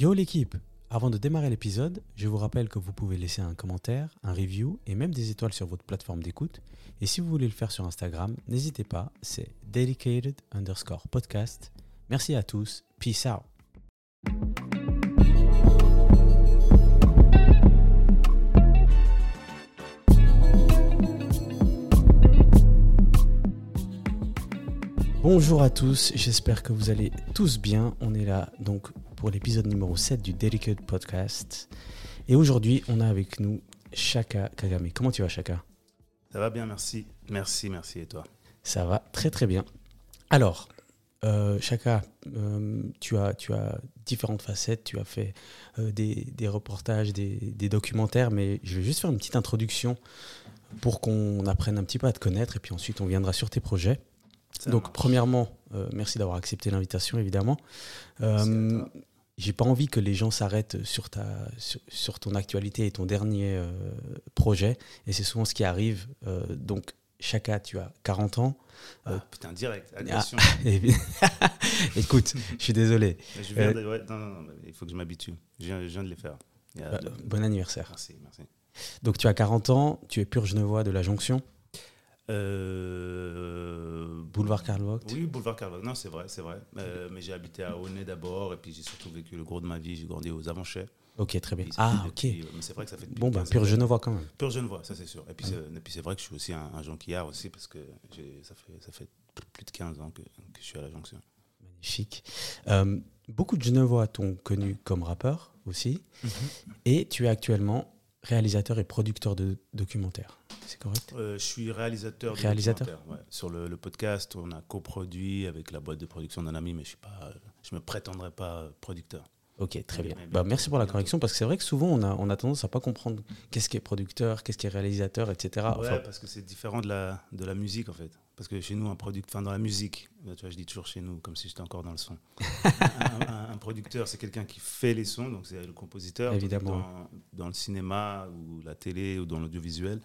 Yo l'équipe Avant de démarrer l'épisode, je vous rappelle que vous pouvez laisser un commentaire, un review et même des étoiles sur votre plateforme d'écoute. Et si vous voulez le faire sur Instagram, n'hésitez pas, c'est dedicated underscore podcast. Merci à tous, peace out. Bonjour à tous, j'espère que vous allez tous bien. On est là donc pour l'épisode numéro 7 du Dedicated Podcast. Et aujourd'hui, on a avec nous Shaka Kagame. Comment tu vas Shaka Ça va bien, merci. Merci, merci. Et toi? Ça va très très bien. Alors, euh, Shaka, euh, tu, as, tu as différentes facettes, tu as fait euh, des, des, reportages, des, des, documentaires, mais je vais juste faire une petite introduction pour qu'on apprenne un petit peu à te connaître et puis ensuite on viendra sur tes projets. Ça Donc, marche. premièrement, merci d'avoir accepté l'invitation, évidemment. Euh, J'ai pas envie que les gens s'arrêtent sur, ta, sur, sur, ton actualité et ton dernier euh, projet. Et c'est souvent ce qui arrive. Euh, donc, Chaka, tu as 40 ans. Ah, putain, direct, agression. Ah, écoute, je suis désolé. Je viens de, ouais, non, non, non, il faut que je m'habitue. Je viens, je viens de les faire. Bah. Bon anniversaire. Merci, merci. Donc, tu as 40 ans, tu es pur genevois de la Jonction. Euh, boulevard Karl Vogt Oui, boulevard Karl Vogt. Non, c'est vrai, c'est vrai. Euh, mais j'ai habité à Aulnay d'abord, et puis j'ai surtout vécu le gros de ma vie. J'ai grandi aux Avanchets. Ok, très bien. Ah, ok. Depuis, mais c'est vrai que ça fait. Bon, ben, pur Genevois quand même. Pur Genevois, ça c'est sûr. Et puis, c'est vrai que je suis aussi un, un jonquillard aussi, parce que ça fait, ça fait plus de 15 ans que, que je suis à la jonction. Magnifique. Euh, beaucoup de Genevois t'ont connu comme rappeur aussi, mmh. et tu es actuellement réalisateur et producteur de documentaires. C'est correct? Euh, Je suis réalisateur. Réalisateur. Ouais. Sur le, le, podcast, on a coproduit avec la boîte de production d'un ami, mais je ne me prétendrai pas producteur. Ok, très bien. Bah, merci pour la correction, parce que c'est vrai que souvent on a, on a tendance à pas comprendre qu'est-ce qui est producteur, qu'est-ce qui est réalisateur, etc. Ouais, enfin, parce que c'est différent de la, de la musique en fait. Parce que chez nous, un producteur, enfin dans la musique, tu vois, je dis toujours chez nous, comme si j'étais encore dans le son. un, un, un, producteur, c'est quelqu'un qui fait les sons, donc c'est le compositeur. Évidemment. Dans, dans, le cinéma ou la télé ou dans l'audiovisuel.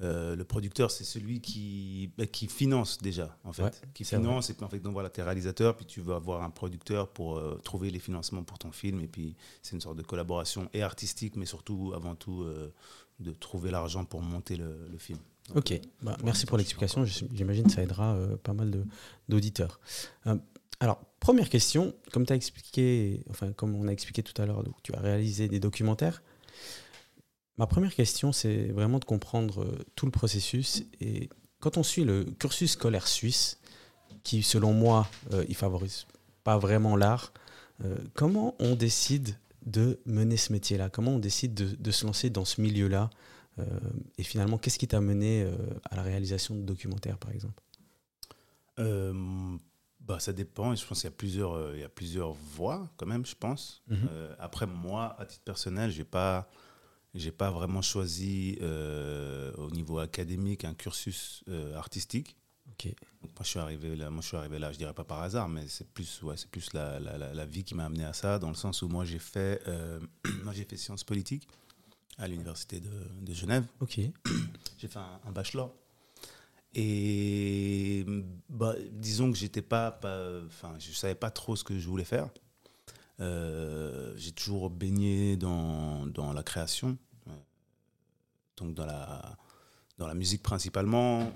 Euh, le producteur, c'est celui qui, bah, qui finance déjà, en fait. Ouais, qui finance, vrai. et puis en fait, donc voilà, tu es réalisateur, puis tu vas avoir un producteur pour euh, trouver les financements pour ton film, et puis c'est une sorte de collaboration et artistique, mais surtout, avant tout, euh, de trouver l'argent pour monter le, le film. Donc, ok, bah, merci pour l'explication. J'imagine que ça aidera pas mal d'auditeurs. Alors, première question, comme tu as expliqué, enfin, comme on a expliqué tout à l'heure, tu as réalisé des documentaires. Ma première question, c'est vraiment de comprendre euh, tout le processus. Et quand on suit le cursus scolaire suisse, qui, selon moi, euh, il favorise pas vraiment l'art, euh, comment on décide de mener ce métier-là? Comment on décide de, de, se lancer dans ce milieu-là euh, Et finalement, qu'est-ce qui t'a mené à la réalisation de documentaires, par exemple? Bah, Ça dépend. Je pense qu'il y, a plusieurs, il y a plusieurs voies, quand même, je pense. Mhm. Mm -hmm. après, moi, à titre personnel, je n'ai pas j'ai pas vraiment choisi euh, au niveau académique un cursus euh, artistique. Okay. Donc moi je suis arrivé là, moi je suis arrivé là, je dirais pas par hasard, mais c'est plus ouais, c'est plus la, la, la, la, vie qui m'a amené à ça, dans le sens où moi j'ai fait euh, moi j'ai fait sciences politiques à l'université de, de, Genève. Ok. j'ai fait un, un, bachelor. Et bah, disons que j'étais pas, enfin je savais pas trop ce que je voulais faire. Euh, j'ai toujours baigné dans, dans la création, donc dans la, dans la musique principalement.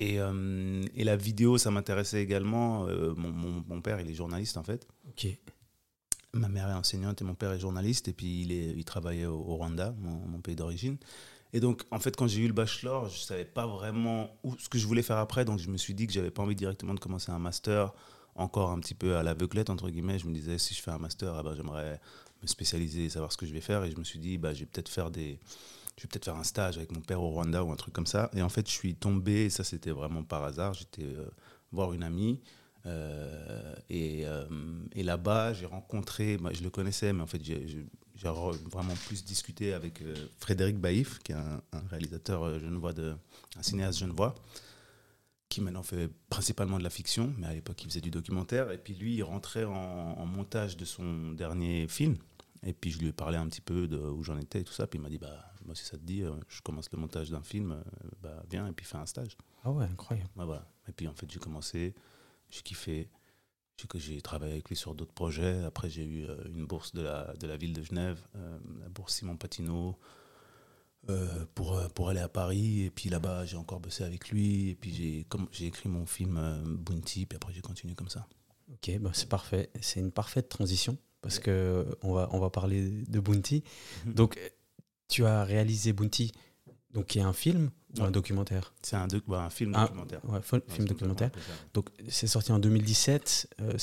Et, euh, et la vidéo, ça m'intéressait également. Euh, mon, mon, mon, père, il est journaliste en fait. Ok. Ma mère est enseignante et mon père est journaliste. Et puis il, est, il travaillait au, au Rwanda, mon, mon pays d'origine. Et donc, en fait, quand j'ai eu le bachelor, je ne savais pas vraiment où, ce que je voulais faire après. Donc, je me suis dit que je n'avais pas envie directement de commencer un master encore un petit peu à l'aveuglette, entre guillemets. Je me disais, si je fais un master, ah ben, j'aimerais me spécialiser et savoir ce que je vais faire. Et je me suis dit, bah, je vais peut-être faire des... Je vais peut-être faire un stage avec mon père au Rwanda ou un truc comme ça. Et en fait, je suis tombé, ça c'était vraiment par hasard, j'étais euh, voir une amie. Euh, et, euh, et là-bas, j'ai rencontré, bah, je le connaissais, mais en fait, j'ai vraiment plus discuté avec Frédéric Baïf, qui est un, un réalisateur genevois, de, un cinéaste genevois qui maintenant fait principalement de la fiction, mais à l'époque il faisait du documentaire. Et puis lui, il rentrait en, en, montage de son dernier film. Et puis je lui ai parlé un petit peu de où j'en étais et tout ça. Puis il m'a dit, bah, moi si ça te dit, je commence le montage d'un film, bah, viens et puis fais un stage. Ah ouais, incroyable. Bah, voilà. Et puis en fait j'ai commencé, j'ai kiffé. j'ai travaillé avec lui sur d'autres projets. Après, j'ai eu une bourse de la, de la ville de Genève, la bourse Simon Patineau, pour, pour aller à Paris. Et puis là-bas, j'ai encore bossé avec lui. Et puis j'ai écrit mon film Bounty. Puis après, j'ai continué comme ça. Ok, bah c'est parfait. C'est une parfaite transition parce que on va, on va parler de Bounty. Donc, tu as réalisé Bounty, donc qui est un film ou un documentaire? C'est un, bah, un, film documentaire. Ouais, film documentaire. Donc, c'est sorti en 2017. Euh,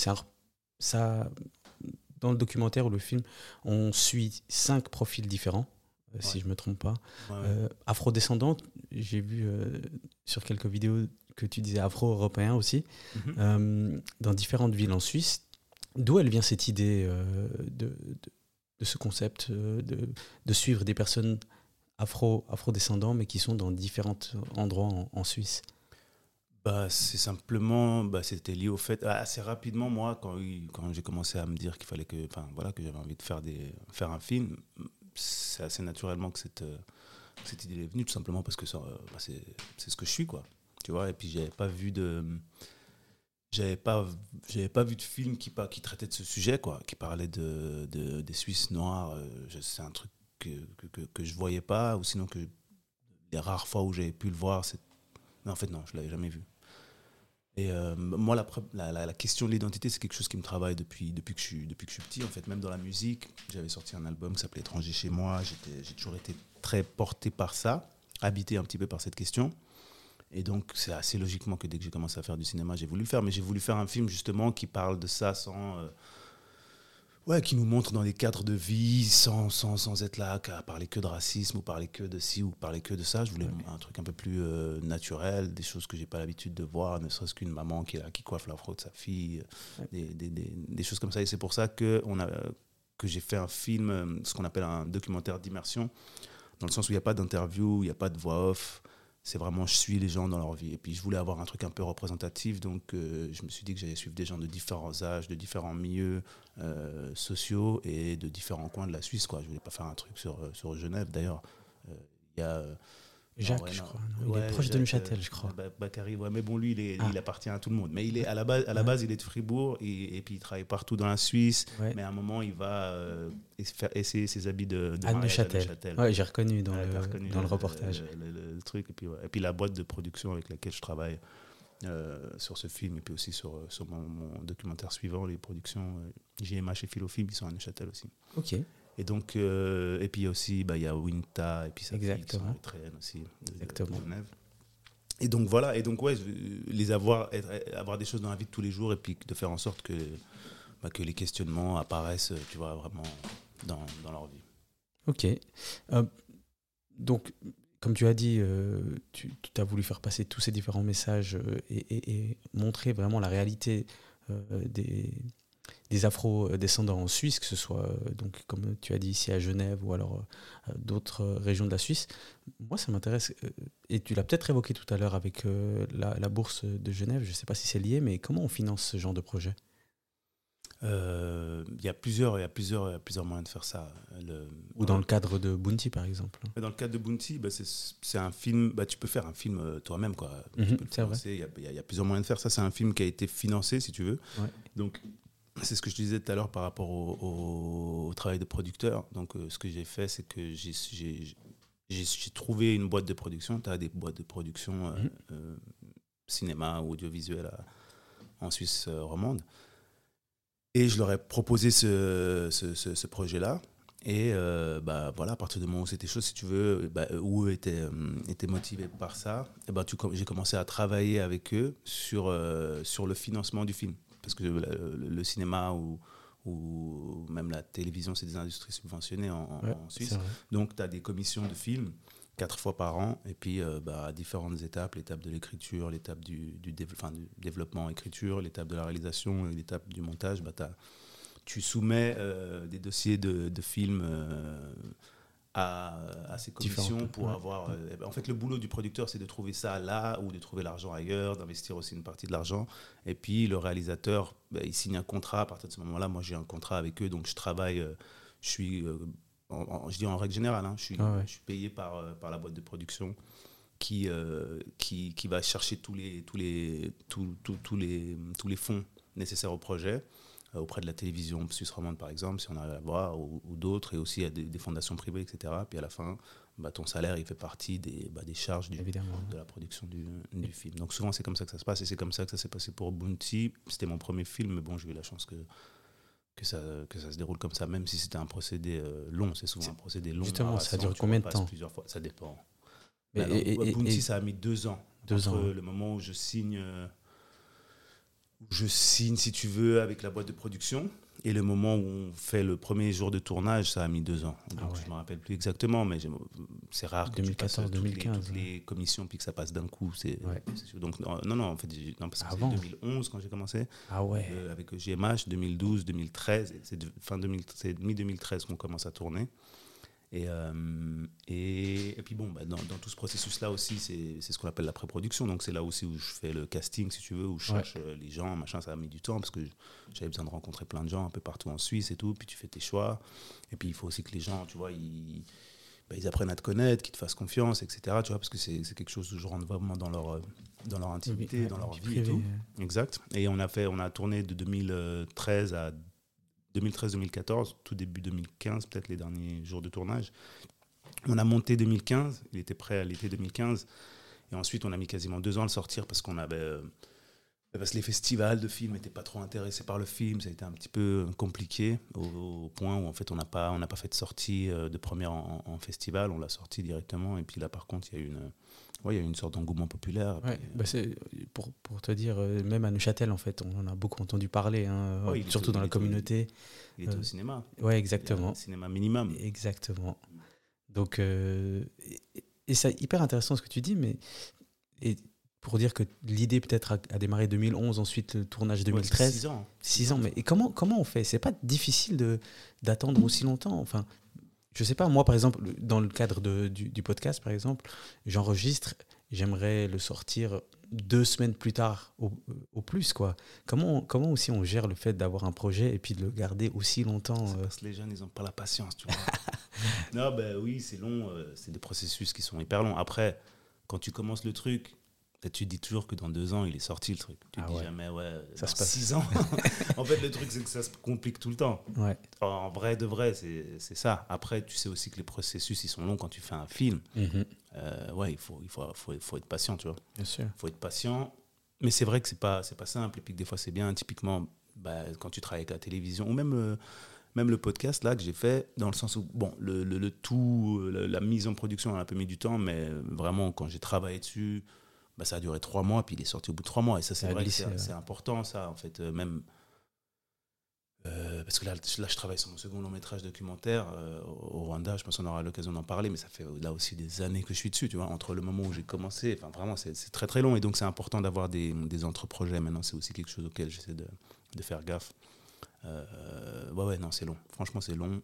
ça, dans le documentaire ou le film, on suit cinq profils différents. Euh, si je me trompe pas. Euh, afro-descendante, j'ai vu sur quelques vidéos que tu disais afro-européen aussi, mhm. dans différentes villes en Suisse. D'où elle vient cette idée de, de, ce concept euh, de, de, suivre des personnes afro, afro-descendants, mais qui sont dans différents endroits en, Suisse bah, C'est simplement, bah, c'était lié au fait, ah, assez rapidement, moi, quand, quand j'ai commencé à me dire qu'il fallait que, voilà, que j'avais envie de faire, des, faire un film, c'est assez naturellement que cette, cette idée est venue, tout simplement parce que bah, c'est ce que je suis, quoi. Tu vois, et puis j'avais pas vu de j'avais pas j'avais pas vu de film qui qui traitait de ce sujet quoi qui parlait de, de des Suisses noirs euh, c'est un truc que, que, que, je voyais pas ou sinon que les rares fois où j'avais pu le voir c'est en fait non je l'avais jamais vu. Et euh, moi la, la, la, question de l'identité c'est quelque chose qui me travaille depuis depuis que je suis depuis que je suis petit en fait. Même dans la musique j'avais sorti un album qui s'appelait étranger chez moi j'ai toujours été très porté par ça habité un petit peu par cette question et donc, c'est assez logiquement que dès que j'ai commencé à faire du cinéma, j'ai voulu le faire. Mais j'ai voulu faire un film justement qui parle de ça sans. Euh, ouais, qui nous montre dans des cadres de vie sans, sans, sans être là à parler que de racisme ou parler que de ci ou parler que de ça. Je voulais un truc un peu plus euh, naturel, des choses que j'ai pas l'habitude de voir, ne serait-ce qu'une maman qui, qui coiffe la fraude de sa fille, des, des, des, des, choses comme ça. Et c'est pour ça que, on a, que j'ai fait un film, euh, ce qu'on appelle un documentaire d'immersion, dans le sens où il n'y a pas d'interview, il n'y a pas de voix off c'est vraiment je suis les gens dans leur vie. Et puis je voulais avoir un truc un peu représentatif, donc euh, je me suis dit que j'allais suivre des gens de différents âges, de différents milieux euh, sociaux et de différents coins de la Suisse. Quoi. Je voulais pas faire un truc sur, euh, sur Genève. D'ailleurs, il y a Jacques, je crois. Il est proche de Neuchâtel, je crois. Bakary, ouais, mais bon, lui, il, ah. il, appartient à tout le monde. Mais il est à la base, à la base il est de Fribourg et, puis il travaille partout dans la Suisse. Mais à un moment, il va euh, faire essayer ses habits de, de à Neuchâtel. Ouais, j'ai reconnu dans, le, dans le, reportage. Le, truc. Et puis, et puis la boîte de production avec laquelle je travaille euh, sur ce film et puis aussi sur, sur mon, documentaire suivant, les productions JMH euh, et Philofilm, ils sont à Neuchâtel aussi. Ok. Et donc, euh, et puis aussi, bah, il y a Winta et puis ça Exactement. aussi. Exactement. et donc voilà, et donc ouais, les avoir, avoir des choses dans la vie de tous les jours et puis de faire en sorte que, bah, que les questionnements apparaissent, tu vois, vraiment dans, dans leur vie. Ok. Euh, donc, comme tu as dit, euh, tu, tu, as voulu faire passer tous ces différents messages et, et, montrer vraiment la réalité des, des afro-descendants en Suisse, que ce soit, euh, donc, comme tu as dit ici à Genève ou alors euh, d'autres régions de la Suisse. Moi, ça m'intéresse, euh, et tu l'as peut-être évoqué tout à l'heure avec la, bourse de Genève, je ne sais pas si c'est lié, mais comment on finance ce genre de projet? Il y a plusieurs, il y a plusieurs, y a plusieurs moyens de faire ça. Ou dans le cadre de Bounty, par exemple. Dans le cadre de Bounty, bah, c'est un film. Bah, tu peux faire un film toi-même, quoi. Mhm, il y, y, a plusieurs moyens de faire ça. C'est un film qui a été financé, si tu veux. Donc, c'est ce que je disais tout à l'heure par rapport au, travail de producteur. Donc, euh, ce que j'ai fait, c'est que j'ai trouvé une boîte de production. Tu as des boîtes de production euh, mhm. euh, cinéma ou audiovisuel en Suisse romande. Et je leur ai proposé ce, ce, projet-là. Et bah, voilà, à partir du moment où c'était chaud, si tu veux, bah, où eux étaient, étaient motivés par ça, et bah, j'ai commencé à travailler avec eux sur, sur le financement du film parce que le, cinéma ou, ou même la télévision, c'est des industries subventionnées en, Suisse. Donc, tu as des commissions de films quatre fois par an, et puis euh, bah, à différentes étapes, l'étape de l'écriture, l'étape du, du, du, développement écriture, l'étape de la réalisation, l'étape du montage, bah, tu soumets euh, des dossiers de, de films euh, à, ces commissions pour avoir. Euh, en fait, le boulot du producteur, c'est de trouver ça là ou de trouver l'argent ailleurs, d'investir aussi une partie de l'argent. Et puis le réalisateur, ben, il signe un contrat. À partir de ce moment-là, moi, j'ai un contrat avec eux, donc je travaille. Euh, je suis, euh, en, je dis en règle générale, hein, je, suis, ah je suis payé par, par la boîte de production qui, qui, qui, va chercher tous les, tous les, tous, tous, tous les, tous les fonds nécessaires au projet auprès de la télévision suisse romande par exemple, si on arrive à voir, ou, ou d'autres, et aussi à des, des, fondations privées, etc. Puis à la fin, bah, ton salaire, il fait partie des, bah, des charges du, de la production du, du film. Donc souvent, c'est comme ça que ça se passe, et c'est comme ça que ça s'est passé pour Bounty. C'était mon premier film, mais bon, j'ai eu la chance que que ça, que ça se déroule comme ça, même si c'était un procédé euh, long. C'est souvent un procédé long. Justement, ça dure combien de temps plusieurs fois. Ça dépend. Mais, bah, et, et, Bounty, et, ça a mis deux ans. Deux entre ans. le moment où je signe, euh, je signe, si tu veux, avec la boîte de production, et le moment où on fait le premier jour de tournage, ça a mis deux ans. Donc, ah ouais. Je ne me rappelle plus exactement, mais c'est rare que 2014, tu 2015, toutes, les, toutes les, commissions puis que ça passe d'un coup. C'est, ouais. donc non, non, en fait, non, parce que c'est 2011 quand j'ai commencé. Ah. Euh, avec GMH, 2012, 2013, c'est fin 2000, c'est mi 2013 qu'on commence à tourner. Et, euh, et, et, puis bon, bah, dans, dans, tout ce processus-là aussi, c'est ce qu'on appelle la pré-production. Donc c'est là aussi où je fais le casting, si tu veux, où je cherche ouais. les gens, machin. Ça a mis du temps parce que j'avais besoin de rencontrer plein de gens un peu partout en Suisse et tout. Puis tu fais tes choix. Et puis il faut aussi que les gens, tu vois, ils, bah, ils apprennent à te connaître, qu'ils te fassent confiance, etc. Tu vois, parce que c'est quelque chose où je rentre vraiment dans leur, dans leur intimité, oui, dans leur vie et tout. Exact. Et on a, fait, on a tourné de 2013 à 2013-2014, tout début 2015, peut-être les derniers jours de tournage. On a monté 2015, il était prêt à l'été 2015. Et ensuite, on a mis quasiment deux ans à le sortir parce qu'on avait. Euh, parce que les festivals de films n'étaient pas trop intéressés par le film, ça a été un petit peu compliqué au, au point où en fait on n'a pas, on pas fait de sortie euh, de première en, en festival, on l'a sorti directement. Et puis là, par contre, il y a eu une, Ouais, il y a une sorte d'engouement populaire. Ouais, bah pour, pour, te dire, euh, même à Neuchâtel, en fait, on en a beaucoup entendu parler, hein, ouais, surtout dans la communauté. Il était au cinéma. Oui, exactement. cinéma minimum. Exactement. Donc, euh, et, et c'est hyper intéressant ce que tu dis, mais et pour dire que l'idée peut-être a, a, démarré 2011, ensuite le tournage 2013. Ouais, six ans. Six ans, mais et comment, comment on fait? C'est pas difficile d'attendre aussi longtemps Enfin, je sais pas, moi par exemple, dans le cadre de, du, du, podcast par exemple, j'enregistre, j'aimerais le sortir deux semaines plus tard au, au, plus quoi. Comment, comment aussi on gère le fait d'avoir un projet et puis de le garder aussi longtemps euh... Parce que les jeunes ils n'ont pas la patience, tu vois. non, ben oui, c'est long, euh, c'est des processus qui sont hyper longs. Après, quand tu commences le truc, tu dis toujours que dans deux ans, il est sorti le truc. Tu ah dis ouais. jamais, ouais, ça dans se passe. six ans. en fait, le truc, c'est que ça se complique tout le temps. Ouais. En vrai, de vrai, c'est ça. Après, tu sais aussi que les processus, ils sont longs quand tu fais un film. Mm -hmm. euh, ouais, il faut, il, faut, faut, faut, être patient, tu vois. Bien sûr. Il faut être patient. Mais c'est vrai que c'est pas, pas simple. Et puis que des fois, c'est bien. Typiquement, bah, quand tu travailles avec la télévision, ou même. Euh, même le podcast là que j'ai fait dans le sens où bon le, le, le tout la, la, mise en production a un peu mis du temps mais vraiment quand j'ai travaillé dessus bah, ça a duré trois mois, puis il est sorti au bout de trois mois. Et ça, c'est vrai c'est important, ça, en fait. Euh, même. Euh, parce que là, là, je travaille sur mon second long métrage documentaire euh, au Rwanda. Je pense qu'on aura l'occasion d'en parler, mais ça fait là aussi des années que je suis dessus, tu vois. Entre le moment où j'ai commencé, enfin, vraiment, c'est très très long. Et donc, c'est important d'avoir des, des entre-projets. Maintenant, c'est aussi quelque chose auquel j'essaie de, de, faire gaffe. Ouais, ouais, non, c'est long. Franchement, c'est long.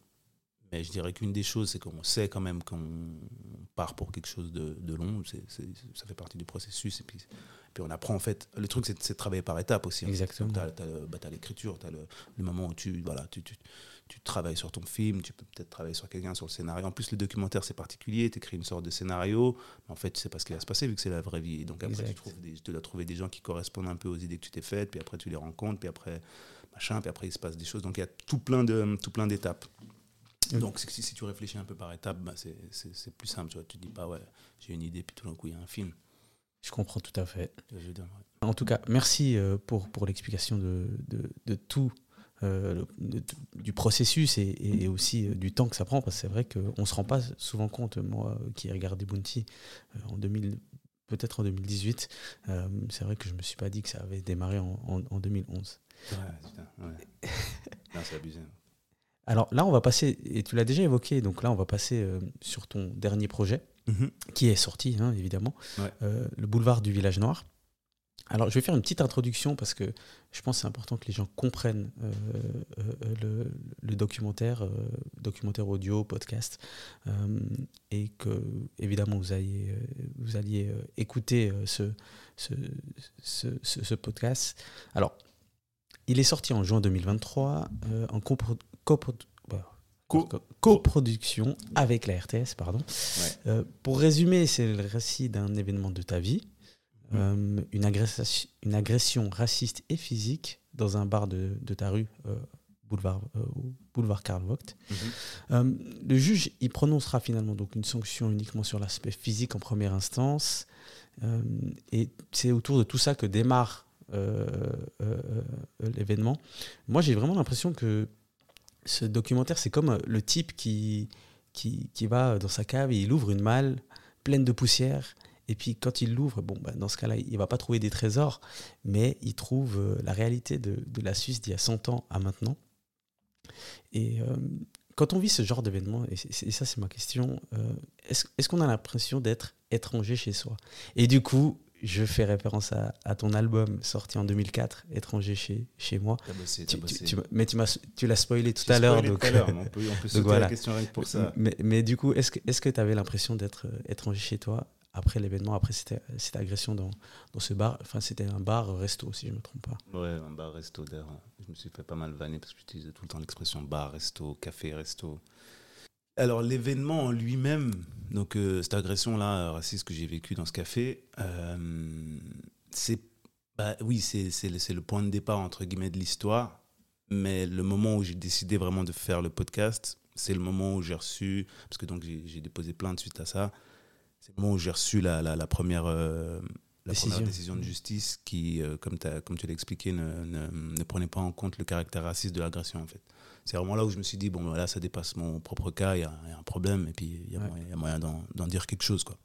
Mais je dirais qu'une des choses, c'est qu'on sait quand même qu'on part pour quelque chose de, de long. C est, c est, ça fait partie du processus. Et puis, puis on apprend en fait. Le truc, c'est de travailler par étapes aussi. Exactement. Tu as, as, bah, l'écriture, tu as le, le, moment où tu, voilà, tu, tu, tu, travailles sur ton film, tu peux peut-être travailler sur quelqu'un, sur le scénario. En plus, le documentaire, c'est particulier. Tu écris une sorte de scénario. Mais en fait, tu sais pas ce qui va se passer vu que c'est la vraie vie. Et donc après, tu, trouves des, tu dois trouver des gens qui correspondent un peu aux idées que tu t'es faites. Puis après, tu les rencontres. Puis après, machin. Puis après, il se passe des choses. Donc il y a tout plein de d'étapes. Donc, si, si, tu réfléchis un peu par étapes, bah, c'est plus simple. Tu ne te dis pas, ouais, j'ai une idée, puis tout d'un coup, il y a un film. Je comprends tout à fait. Dire, ouais. En tout cas, merci euh, pour, pour l'explication de, de, de, tout, euh, de, du processus et, et, aussi euh, du temps que ça prend, parce que c'est vrai qu'on ne se rend pas souvent compte, moi qui ai regardé Bounty euh, en 2000, peut-être en 2018, euh, c'est vrai que je ne me suis pas dit que ça avait démarré en, en, en 2011. Ouais, putain, ouais. non, c'est abusé. Alors là, on va passer, et tu l'as déjà évoqué, donc là, on va passer euh, sur ton dernier projet, -hmm. qui est sorti, hein, évidemment, ouais. euh, le boulevard du Village Noir. Alors, je vais faire une petite introduction parce que je pense que c'est important que les gens comprennent euh, le, le, documentaire, documentaire audio, podcast, et que, évidemment, vous alliez, vous alliez écouter ce, ce, ce, ce, podcast. Alors, il est sorti en juin 2023 euh, en coproduction co avec la RTS. Pardon. Ouais. Euh, pour résumer, c'est le récit d'un événement de ta vie, mmh. euh, une, agression, une agression raciste et physique dans un bar de, de ta rue, euh, boulevard, boulevard Karl Vogt. Mhm. Le juge, il prononcera finalement donc une sanction uniquement sur l'aspect physique en première instance. Et c'est autour de tout ça que démarre l'événement. Moi, j'ai vraiment l'impression que ce documentaire, c'est comme euh, le type qui, qui, qui va dans sa cave et il ouvre une malle pleine de poussière. Et puis quand il l'ouvre, bon, bah, dans ce cas-là, il va pas trouver des trésors, mais il trouve euh, la réalité de, de la Suisse d'il y a 100 ans à maintenant. Et euh, quand on vit ce genre d'événement, et, ça c'est ma question, est-ce est-ce qu'on a l'impression d'être étranger chez soi? Et du coup, je fais référence à, à ton album sorti en 2004, Étranger chez, chez moi. Bossé, Tu- mais tu, l'as spoilé tout à l'heure. donc, à mais on peut, on peut sauter voilà. la question rien que pour ça. mais, mais du coup, est-ce que tu avais l'impression d'être euh, étranger chez toi après l'événement, après cette, cette agression dans, dans ce bar? Enfin, c'était un bar-resto, si je ne me trompe pas. Ouais, un bar resto d'ailleurs. Je me suis fait pas mal vanner parce que j'utilisais tout le temps l'expression bar resto, café resto. Alors l'événement en lui-même, donc euh, cette agression là raciste que j'ai vécue dans ce café, euh, c'est bah oui c'est le, point de départ entre guillemets de l'histoire, mais le moment où j'ai décidé vraiment de faire le podcast, c'est le moment où j'ai reçu parce que donc j'ai déposé plainte suite à ça, c'est le moment où j'ai reçu la, la, la première euh, la Décision. première décision de justice qui, euh, comme, tu l'as expliqué, ne, ne, ne prenait pas en compte le caractère raciste de l'agression, en fait. C'est vraiment là où je me suis dit, bon, ben là, ça dépasse mon propre cas, il y, a y un problème, et puis il y a Ouais. moyen, il y a moyen d'en dire quelque chose, quoi.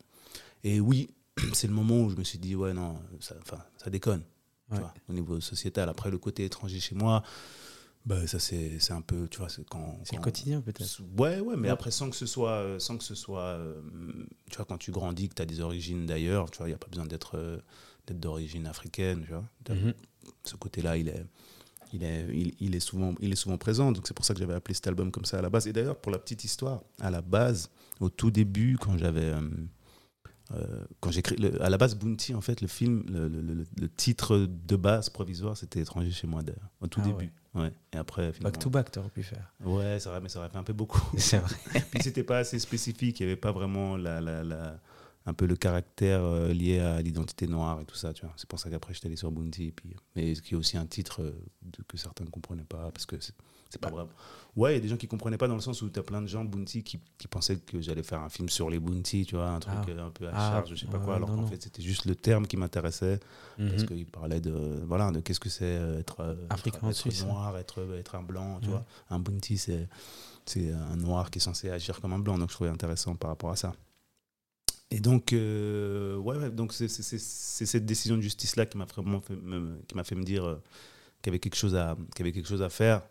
Et oui, c'est le moment où je me suis dit, ouais, non, ça, ça déconne, tu Ouais. vois, au niveau sociétal. Après, le côté étranger chez moi, bah, ça, c'est un peu, tu vois, c'est quand... C'est le quotidien, peut-être. Ouais, ouais, mais Ouais. après, sans que ce soit, euh, sans que ce soit euh, tu vois, quand tu grandis, que tu as des origines d'ailleurs, tu vois, il n'y a pas besoin d'être euh, d'être d'origine africaine, tu vois. Mhm. Ce côté-là, il est, il, est, il, il est souvent, il est souvent présent, donc c'est pour ça que j'avais appelé cet album comme ça à la base. Et d'ailleurs, pour la petite histoire, à la base, au tout début, quand j'avais. euh, euh, quand j'écris le- à la base Bounty en fait le film le, le- le- titre de base provisoire c'était étranger chez moi d'ailleurs au tout Ah début ouais. et après Back to back, tu aurais pu faire. ouais c'est vrai mais ça aurait fait un peu beaucoup C'est vrai. puis c'était pas assez spécifique, il n'y avait pas vraiment la, la, la- un peu le caractère euh, lié à l'identité noire et tout ça, tu vois. C'est pour ça qu'après j'étais allé sur Bounty, et puis, mais qui est aussi un titre euh, de- que certains ne comprenaient pas, parce que c'est c'est pas vrai. Ouais, il y a des gens qui comprenaient pas dans le sens où tu as plein de gens Bounty qui, qui pensaient que j'allais faire un film sur les Bounty, tu vois, un truc Ah. euh, un peu à Ah, charge, je sais pas quoi, alors non, qu'en non. fait c'était juste le terme qui m'intéressait, parce Mhm. qu'il parlait de, voilà, de qu'est-ce que c'est être, euh, Africain être, noir, être, être un blanc, tu Ouais. vois. Un Bounty, c'est c'est un noir qui est censé agir comme un blanc, donc je trouvais intéressant par rapport à ça. Et donc, euh, ouais, donc c'est cette décision de justice-là qui m'a vraiment fait me, qui m'a fait me dire euh, qu'il y avait quelque chose à, qu'il y avait quelque chose à faire.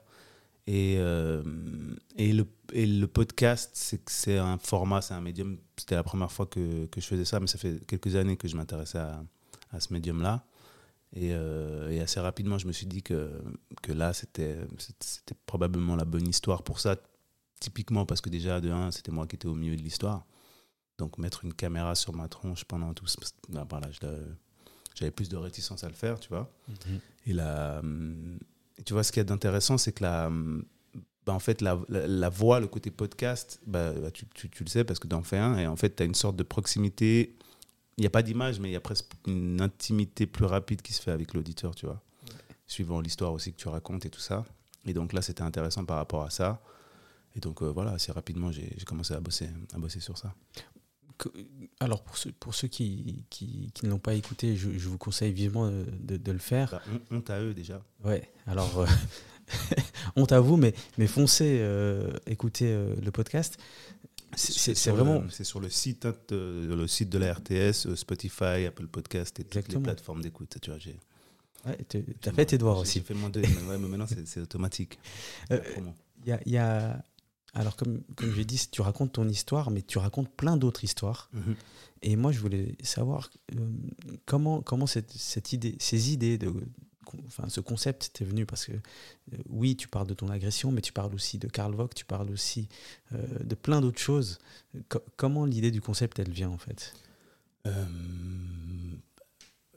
Et, euh, et, le, et le podcast, c'est c'est un format, c'est un médium. C'était la première fois que, que je faisais ça, mais ça fait quelques années que je m'intéressais à, à ce médium-là. Et, et assez rapidement, je me suis dit que, que là, c'était c'était probablement la bonne histoire pour ça. Typiquement parce que déjà, de un, c'était moi qui étais au milieu de l'histoire. Donc mettre une caméra sur ma tronche pendant tout ce... ben, voilà, j'avais plus de réticence à le faire, tu vois. Mhm. Et la, hum, tu vois, ce qu'il y a d'intéressant, c'est que la, bah, en fait, la, la, la voix, le côté podcast, bah, bah, tu, tu, tu le sais parce que tu en fais un, et en fait, tu as une sorte de proximité. Il n'y a pas d'image, mais il y a presque une intimité plus rapide qui se fait avec l'auditeur, tu vois. Suivant l'histoire aussi que tu racontes et tout ça. Et donc là, c'était intéressant par rapport à ça. Et donc euh, voilà, assez rapidement, j'ai j'ai commencé à bosser, à bosser sur ça. Alors, pour ceux, pour ceux qui, qui, qui ne l'ont pas écouté, je, je vous conseille vivement de, de- le faire. Bah, hon- honte à eux déjà. Ouais, alors, euh, honte à vous, mais, mais foncez, euh, écoutez euh, le podcast. C'est- vraiment. C'est sur le site, hein, de, le site de la RTS, euh, Spotify, Apple Podcast et toutes Exactement. les plateformes d'écoute. Tu vois. Ouais, as fait tes devoirs aussi. J'ai fait mon deuil, mais, ouais, mais maintenant c'est automatique. Euh, La promo. Il y a, il y a- alors, comme, comme j'ai dit, tu racontes ton histoire, mais tu racontes plein d'autres histoires. Mhm. Et moi, je voulais savoir euh, comment, comment cette, cette idée, ces idées, de, enfin, ce concept t'est venu? Parce que euh, oui, tu parles de ton agression, mais tu parles aussi de Karl Vogt, tu parles aussi euh, de plein d'autres choses. Co- comment l'idée du concept, elle vient en fait?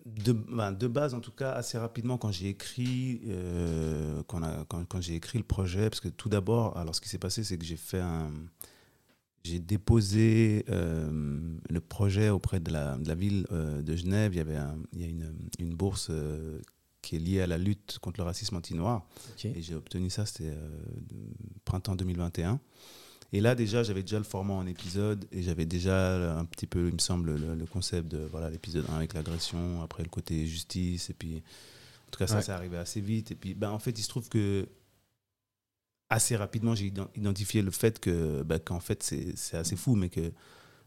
De, ben, de base, en tout cas, assez rapidement, quand j'ai écrit, euh, quand, quand, quand j'ai écrit le projet, parce que tout d'abord, alors ce qui s'est passé, c'est que j'ai fait un, j'ai déposé euh, le projet auprès de la, de la ville euh, de Genève. Il y avait un- il y a une, une bourse euh, qui est lié à la lutte contre le racisme anti-noir. Et j'ai obtenu ça, c'était printemps 2021. Et là, déjà, j'avais déjà le format en épisode et j'avais déjà un petit peu, il me semble, le, le concept de voilà l'épisode 1 avec l'agression, après le côté justice. Et puis, en tout cas, ça, Ouais. ça arrivait assez vite. Et puis, ben, en fait, il se trouve que assez rapidement, j'ai ident- identifié le fait que, ben, qu'en fait, c'est c'est assez fou, mais que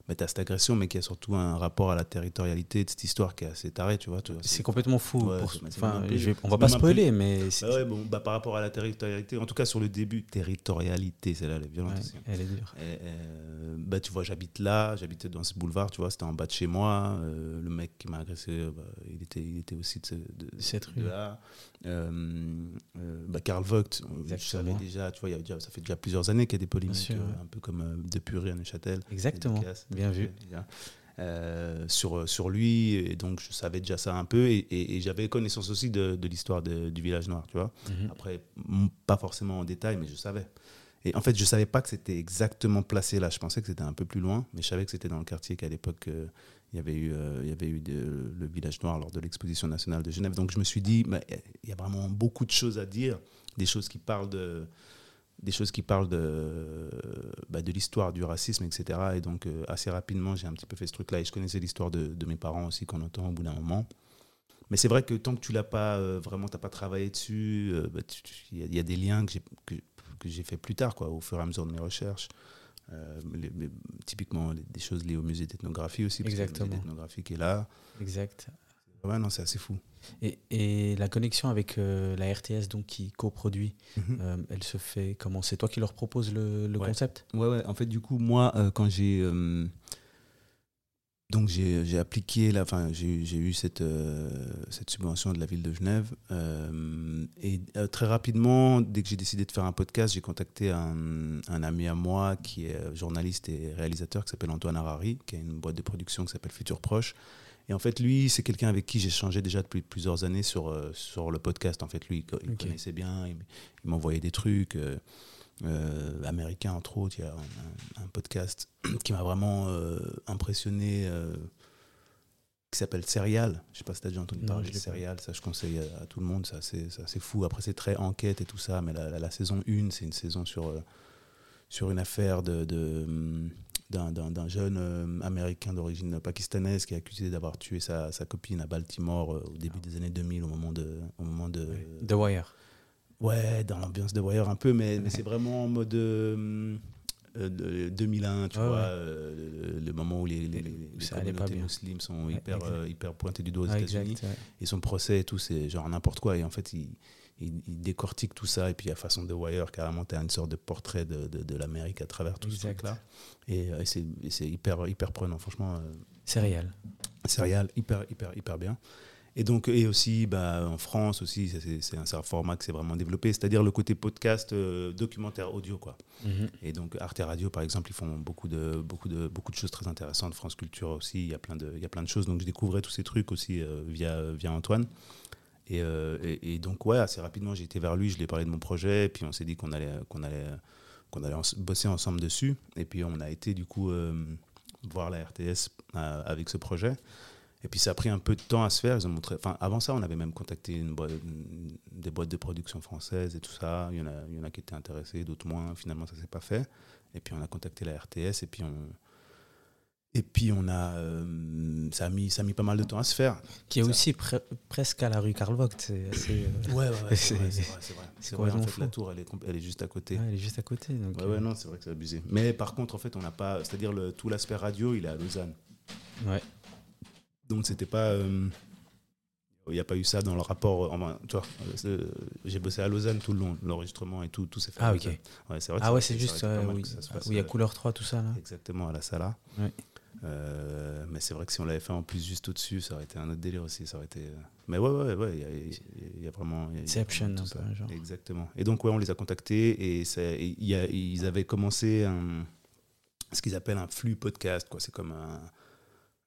ben, tu as cette agression, mais qu'il y a surtout un rapport à la territorialité de cette histoire qui est assez taré, tu vois. C'est complètement fou. Ouais, pour- enfin, je vais- on va pas spoiler, mais Bah ouais, bon, bah, par rapport à la territorialité, en tout cas sur le début, territorialité, c'est là, elle est violente ouais, aussi. elle est dure. Et, euh, bah, tu vois, j'habite là, j'habitais dans ce boulevard, tu vois, c'était en bas de chez moi. euh, le mec qui m'a agressé, euh, bah, il, était, il était aussi de, ce- de- Cette de rue. là. Euh, bah, Karl Vogt, je savais déjà, tu vois, y a déjà, ça fait déjà plusieurs années qu'il y a des polémiques, sûr, un peu comme euh, de Pury à Neuchâtel. Exactement. Bien vu. déjà. Euh, sur, sur lui, et donc je savais déjà ça un peu, et, et- et j'avais connaissance aussi de, de l'histoire du village noir, tu vois. Mhm. Après, pas forcément en détail, mais je savais. Et en fait, je savais pas que c'était exactement placé là. Je pensais que c'était un peu plus loin, mais je savais que c'était dans le quartier qu'à l'époque, euh, il y avait eu, euh, il y avait eu de- le village noir lors de l'exposition nationale de Genève. Donc je me suis dit, bah, il y a vraiment beaucoup de choses à dire, des choses qui parlent de, des choses qui parlent de, bah, de l'histoire du racisme, etc. Et donc euh, assez rapidement, j'ai un petit peu fait ce truc-là. Et je connaissais l'histoire de, de mes parents aussi qu'on entend au bout d'un moment. Mais c'est vrai que tant que tu l'as pas euh, vraiment, t'as pas travaillé dessus, euh, bah, il y, a- il y a des liens que j'ai que, que j'ai fait plus tard, quoi, au fur et à mesure de mes recherches. Les- les- typiquement les- des choses liées au musée d'ethnographie aussi, parce que le musée d'ethnographie qui est là. Exact. Ouais, non, c'est assez fou. Et, et la connexion avec euh, la RTS, donc qui coproduit, Mhm. euh, elle se fait comment? C'est toi qui leur propose le, le Ouais. concept? Ouais, ouais. En fait, du coup, moi, euh, quand j'ai. donc, j'ai appliqué, enfin, j'ai eu- cette, cette subvention de la ville de Genève. et très rapidement, dès que j'ai décidé de faire un podcast, j'ai contacté un, un ami à moi qui est journaliste et réalisateur qui s'appelle Antoine Harari, qui a une boîte de production qui s'appelle Futur Proche. Et en fait, lui, c'est quelqu'un avec qui j'ai changé déjà depuis plusieurs années sur, euh, sur le podcast. En fait, lui, il connaissait bien, il, il m'envoyait des trucs. euh, euh, américain, entre autres. Il y a un, un podcast qui m'a vraiment euh, impressionné qui s'appelle Serial. Je sais pas si tu as déjà entendu Non, parler de. Serial. Ça, je conseille à, à tout le monde. C'est assez, c'est fou. Après, c'est très enquête et tout ça. Mais la, la- la saison 1, c'est une saison sur, euh, sur une affaire de. de, hum, d'un, jeune euh, américain d'origine pakistanaise qui est accusé d'avoir tué sa, sa copine à Baltimore euh, au début des années 2000 au moment de, au moment de, The Wire. Ouais, dans l'ambiance de Wire un peu, mais, mais c'est vraiment en mode euh, euh, de- 2001, tu Ouais, vois, ouais. euh, le, moment où les, les, les, les communautés musulmanes sont Ouais, hyper, euh, hyper pointées du doigt aux Ah, États-Unis. Et son procès et tout, c'est genre n'importe quoi. Et en fait, il, il, il décortique tout ça. Et puis, à façon de Wire, carrément, tu as une sorte de portrait de, de, de l'Amérique à travers tout ce Exact. truc-là. Et, euh, et c'est c'est hyper, hyper prenant, franchement. euh, Serial. Serial, hyper, hyper, hyper bien. Et donc, et aussi, bah, en France aussi, c'est c'est un, c'est un format qui s'est vraiment développé, c'est-à-dire le côté podcast, euh, documentaire audio, quoi. Mhm. Et donc, Arte Radio, par exemple, ils font beaucoup de, beaucoup de, beaucoup de choses très intéressantes. France Culture aussi, il y a plein de, il y a plein de choses. Donc, je découvrais tous ces trucs aussi euh, via, via Antoine. Et, euh, et, et donc, ouais, assez rapidement, j'ai été vers lui, je lui ai parlé de mon projet, puis on s'est dit qu'on allait, qu'on allait, qu'on allait bosser ensemble dessus. Et puis, on a été, du coup, euh, voir la RTS euh, avec ce projet. Et puis ça a pris un peu de temps à se faire. Ils ont montré, avant ça, on avait même contacté des boîtes de production françaises et tout ça. Il y en a, il y en a qui étaient intéressés, d'autres moins. Finalement, ça s'est pas fait. Et puis on a contacté la RTS et puis on, et puis on a, euh, ça a mis, ça a mis pas mal de temps à se faire. Qui est Ça. aussi pre- presque à la rue Karl Vogt. C'est assez, euh, Ouais, ouais, c'est vrai, c'est vrai, c'est vrai. vrai. En fait, la tour, elle est, elle est juste à côté. ouais, elle est juste à côté. Donc, Ouais, euh, ouais, non, c'est vrai que c'est abusé. Mais par contre, en fait, on n'a pas, c'est-à-dire tout l'aspect radio, il est à Lausanne. ouais. Donc c'était pas. euh, Il n'y a pas eu ça dans le rapport. Enfin, tu vois, euh, j'ai bossé à Lausanne tout le long, l'enregistrement et tout, tout s'est fait. Ah, ok. Ouais, c'est vrai, Ah ouais, c'est aurait juste ouais, mal oui, il y a euh, couleur 3, tout ça. Là. Exactement, à la Sala. Ouais. Euh, mais c'est vrai que si on l'avait fait en plus juste au-dessus, ça aurait été un autre délire aussi. Ça aurait été... euh, Mais ouais, ouais, ouais, il y a, y vraiment. un peu, genre. Exactement. Et donc, ouais, on les a contactés et, ça- et il y a- ils avaient commencé un- ce qu'ils appellent un flux podcast. quoi. C'est comme un,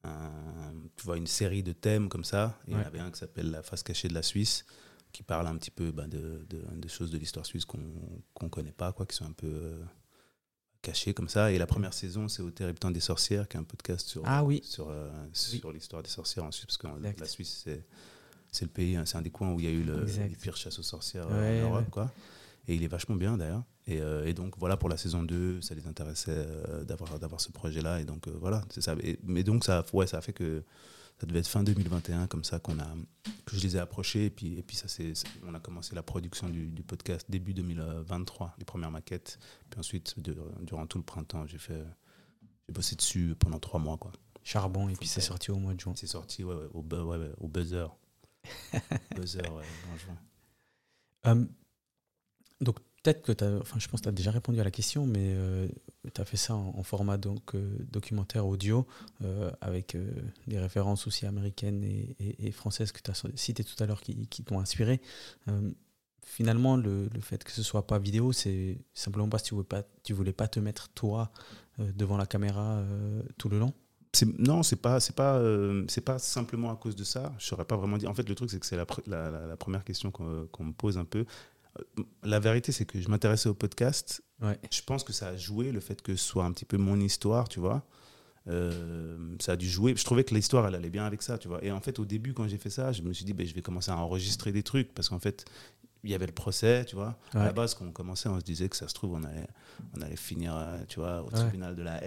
un- tu vois, une série de thèmes comme ça. Il y en avait un qui s'appelle La face cachée de la Suisse, qui parle un petit peu bah, de, de- de choses de l'histoire suisse qu'on ne connaît pas, quoi, qui sont un peu euh, cachées comme ça. Et la première saison, c'est Au terrible temps des sorcières, qui est un podcast sur, Ah oui. sur, euh, sur l'histoire des sorcières en Suisse, parce que Exact. la Suisse, c'est c'est le pays, c'est un des coins où il y a eu le, les pires chasses aux sorcières Ouais, euh, en Europe, ouais. quoi. Et il est vachement bien d'ailleurs. Et, euh, et donc voilà pour la saison 2, ça les intéressait euh, d'avoir d'avoir ce projet-là. Et donc voilà, c'est ça. Et- mais donc ça, ouais, ça a fait que ça devait être fin 2021 comme ça qu'on a que je les ai approchés et puis et puis ça c'est on a commencé la production du, du podcast début 2023, les premières maquettes. Puis ensuite de- durant tout le printemps, j'ai fait j'ai bossé dessus pendant trois mois quoi. Charbon, et puis c'est sorti au mois de juin. C'est sorti ouais, ouais, au, bu- ouais, ouais, au buzzer. buzzer, en juin. Euh, donc peut-être que tu enfin, je pense que tu as déjà répondu à la question, mais tu as fait ça en, format donc, euh, documentaire audio, euh, avec euh, des références aussi américaines et, françaises que tu as citées tout à l'heure qui, qui t'ont inspiré. Euh, finalement, le, le fait que ce soit pas vidéo, c'est simplement parce que tu voulais pas, voulais pas te mettre toi euh, devant la caméra euh, tout le long? Non, c'est pas, pas, euh, pas simplement à cause de ça. Je saurais pas vraiment dire. En fait, le truc, c'est que c'est la, la, première question qu'on qu'on me pose un peu. La vérité, c'est que je m'intéressais au podcast. Ouais. Je pense que ça a joué le fait que ce soit un petit peu mon histoire, tu vois. Euh, ça a dû jouer. Je trouvais que l'histoire, elle allait bien avec ça, tu vois. Et en fait, au début, quand j'ai fait ça, je me suis dit, ben, je vais commencer à enregistrer des trucs parce qu'en fait, il y avait le procès, tu vois. À la base, quand on commençait, on se disait que ça se trouve, on allait, on allait finir, euh, tu vois, au Ouais. tribunal de la.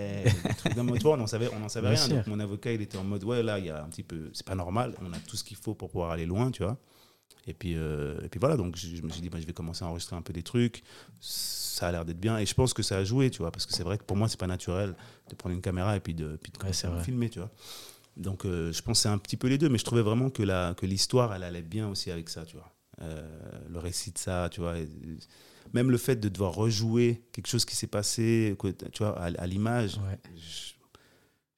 Non, mais tu vois, on n'en savait, on n'en savait Bien rien. Donc, mon avocat, il était en mode, ouais, là, il y a un petit peu, c'est pas normal. On a tout ce qu'il faut pour pouvoir aller loin, tu vois. Et puis, euh, et puis voilà, donc je, je me suis dit, bah, je vais commencer à enregistrer un peu des trucs. Ça a l'air d'être bien. Et je pense que ça a joué, tu vois, parce que c'est vrai que pour moi, c'est pas naturel de prendre une caméra et puis de, puis de filmer, tu vois. Donc euh, je pense que c'est un petit peu les deux, mais je trouvais vraiment que la- que l'histoire, elle allait bien aussi avec ça, tu vois. Euh, le récit de ça, tu vois. et- même le fait de devoir rejouer quelque chose qui s'est passé, tu vois, à, à l'image, Ouais. je,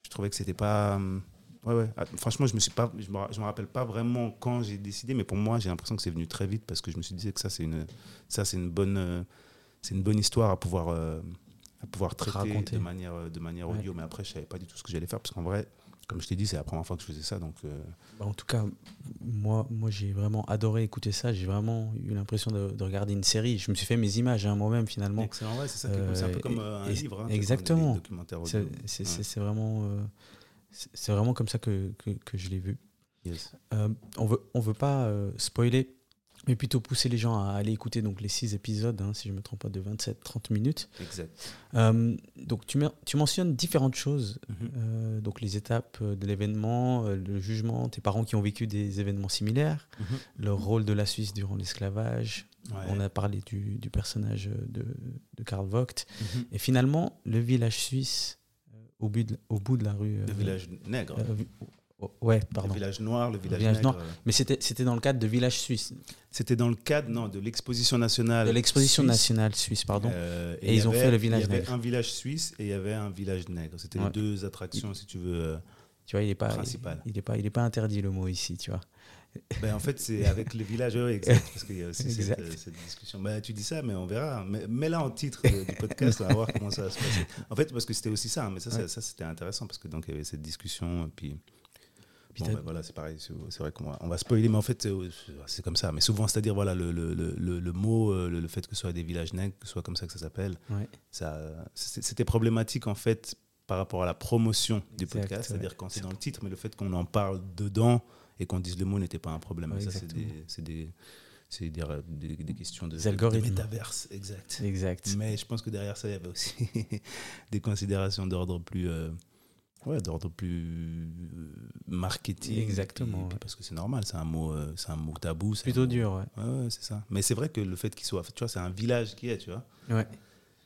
je trouvais que c'était pas. hum, Ouais, ouais. Ah, Franchement, je me suis pas, je me, je me rappelle pas vraiment quand j'ai décidé, mais pour moi, j'ai l'impression que c'est venu très vite parce que je me suis dit que ça, c'est une, ça, c'est une bonne, euh, c'est une bonne histoire à pouvoir, euh, à pouvoir traiter Raconter. de manière, euh, de manière Ouais. audio. Mais après, je savais pas du tout ce que j'allais faire parce qu'en vrai, comme je t'ai dit, c'est la première fois que je faisais ça, donc. euh, Bah, en tout cas, moi, moi j'ai vraiment adoré écouter ça. J'ai vraiment eu l'impression de, de regarder une série. Je me suis fait mes images hein, moi-même finalement. Excellent, ouais, c'est ça. c'est un peu comme un livre. hein, exactement. C'est c'est- vraiment, c'est vraiment comme ça que, que, que je l'ai vu. Yes. Euh, on veut, on veut pas euh, spoiler, mais plutôt pousser les gens à aller écouter donc, les six épisodes, hein, si je ne me trompe pas, de 27-30 minutes. Exact. Euh, donc tu, tu mentionnes différentes choses, Mhm. euh, donc les étapes de l'événement, le jugement, tes parents qui ont vécu des événements similaires, Mhm. le rôle de la Suisse durant l'esclavage. Ouais. On a parlé du, du personnage de, de Karl Vogt. Mhm. Et finalement, le village suisse au, but de, au bout de la rue. Le euh, village nègre. euh, ouais, pardon. Le village noir, le village, village nègre. noir. Mais c'était dans le cadre de village suisse, C'était dans le cadre non, de l'exposition nationale. de l'exposition nationale suisse, pardon. Euh, Et ils ont fait le village Il y avait nègre. un village suisse et il y avait un village nègre. C'était Ouais. les deux attractions, si tu veux. Tu vois, il n'est pas, il, il est pas, il est pas interdit le mot ici, tu vois. Ben, en fait, c'est avec le village, ouais, exact, parce qu'il y a aussi cette, euh, cette discussion. Ben, tu dis ça, mais on verra. Mais- Mets-la en titre de- du podcast, on va voir comment ça va se passer. En fait, parce que c'était aussi ça, hein, mais ça, Ouais. ça, ça, c'était intéressant, parce que donc il y avait cette discussion, et puis. Bon, ben, voilà, c'est pareil, c'est vrai qu'on va, on va spoiler, mais en fait, c'est- c'est comme ça. Mais souvent, c'est-à-dire, voilà, le, le, le, le- mot, euh, le, fait que ce soit des villages nègres, que ce soit comme ça que ça s'appelle, Ouais. ça, c'était problématique en fait par rapport à la promotion du Exact, podcast, ouais. c'est-à-dire quand c'est dans le titre, mais le fait qu'on en parle dedans et qu'on dise le mot n'était pas un problème. Ouais, ça, c'est des, c'est des, c'est des, des- des questions de, de métaverse, exact. Exact. Mais je pense que derrière ça, il y avait aussi des considérations d'ordre plus, euh, ouais, d'ordre plus euh, marketing. Exactement, Et puis- ouais. parce que c'est normal, c'est un mot, euh, c'est un mot tabou. Plutôt mot- dur, ouais, c'est ça. Mais c'est vrai que le fait qu'il soit, tu vois, c'est un village qui est, tu vois. Ouais.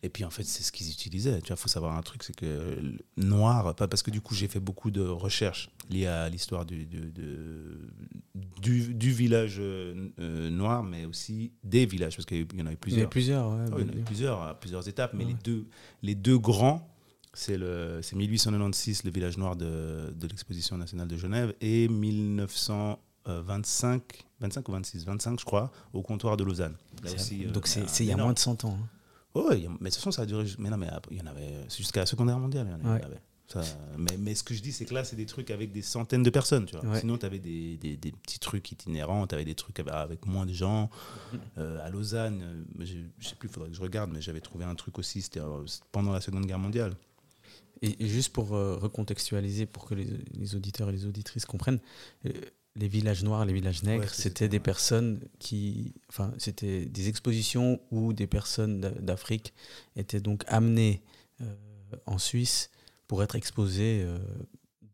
Et puis en fait, c'est ce qu'ils utilisaient. Tu vois, faut savoir un truc, c'est que noir, pas parce que du coup j'ai fait beaucoup de recherches liées à l'histoire du, du, de- du, du village euh, euh, noir, mais aussi des villages, parce qu'il y en a eu Il y en a plusieurs. plusieurs, ouais. Il y en a eu bien. plusieurs à plusieurs étapes, mais Ouais. les deux, les deux grands, c'est le, c'est 1896, le village noir de, de l'exposition nationale de Genève, et 1925, 25 ou 26, 25 je crois, au comptoir de Lausanne. Là C'est- aussi, euh, Donc c'est il y a moins de 100 ans. hein. Oh, mais de toute façon, ça a duré. Mais non, mais il y en avait. Jusqu'à la Seconde Guerre mondiale. il y en Ouais. avait. Ça, mais, mais ce que je dis, c'est que là, c'est des trucs avec des centaines de personnes. Tu vois. Ouais. Sinon, tu avais des, des, des petits trucs itinérants, tu avais des trucs avec, moins de gens. Euh, à Lausanne, euh, je ne sais plus, il faudrait que je regarde, mais j'avais trouvé un truc aussi, c'était euh, pendant la Seconde Guerre mondiale. Et, et juste pour euh, recontextualiser, pour que les, les auditeurs et les auditrices comprennent, euh, les villages noirs, les villages nègres, Ouais, c'était des personnes qui. Enfin, c'était des expositions où des personnes d'a- d'Afrique étaient donc amenées euh, en Suisse pour être exposées. euh,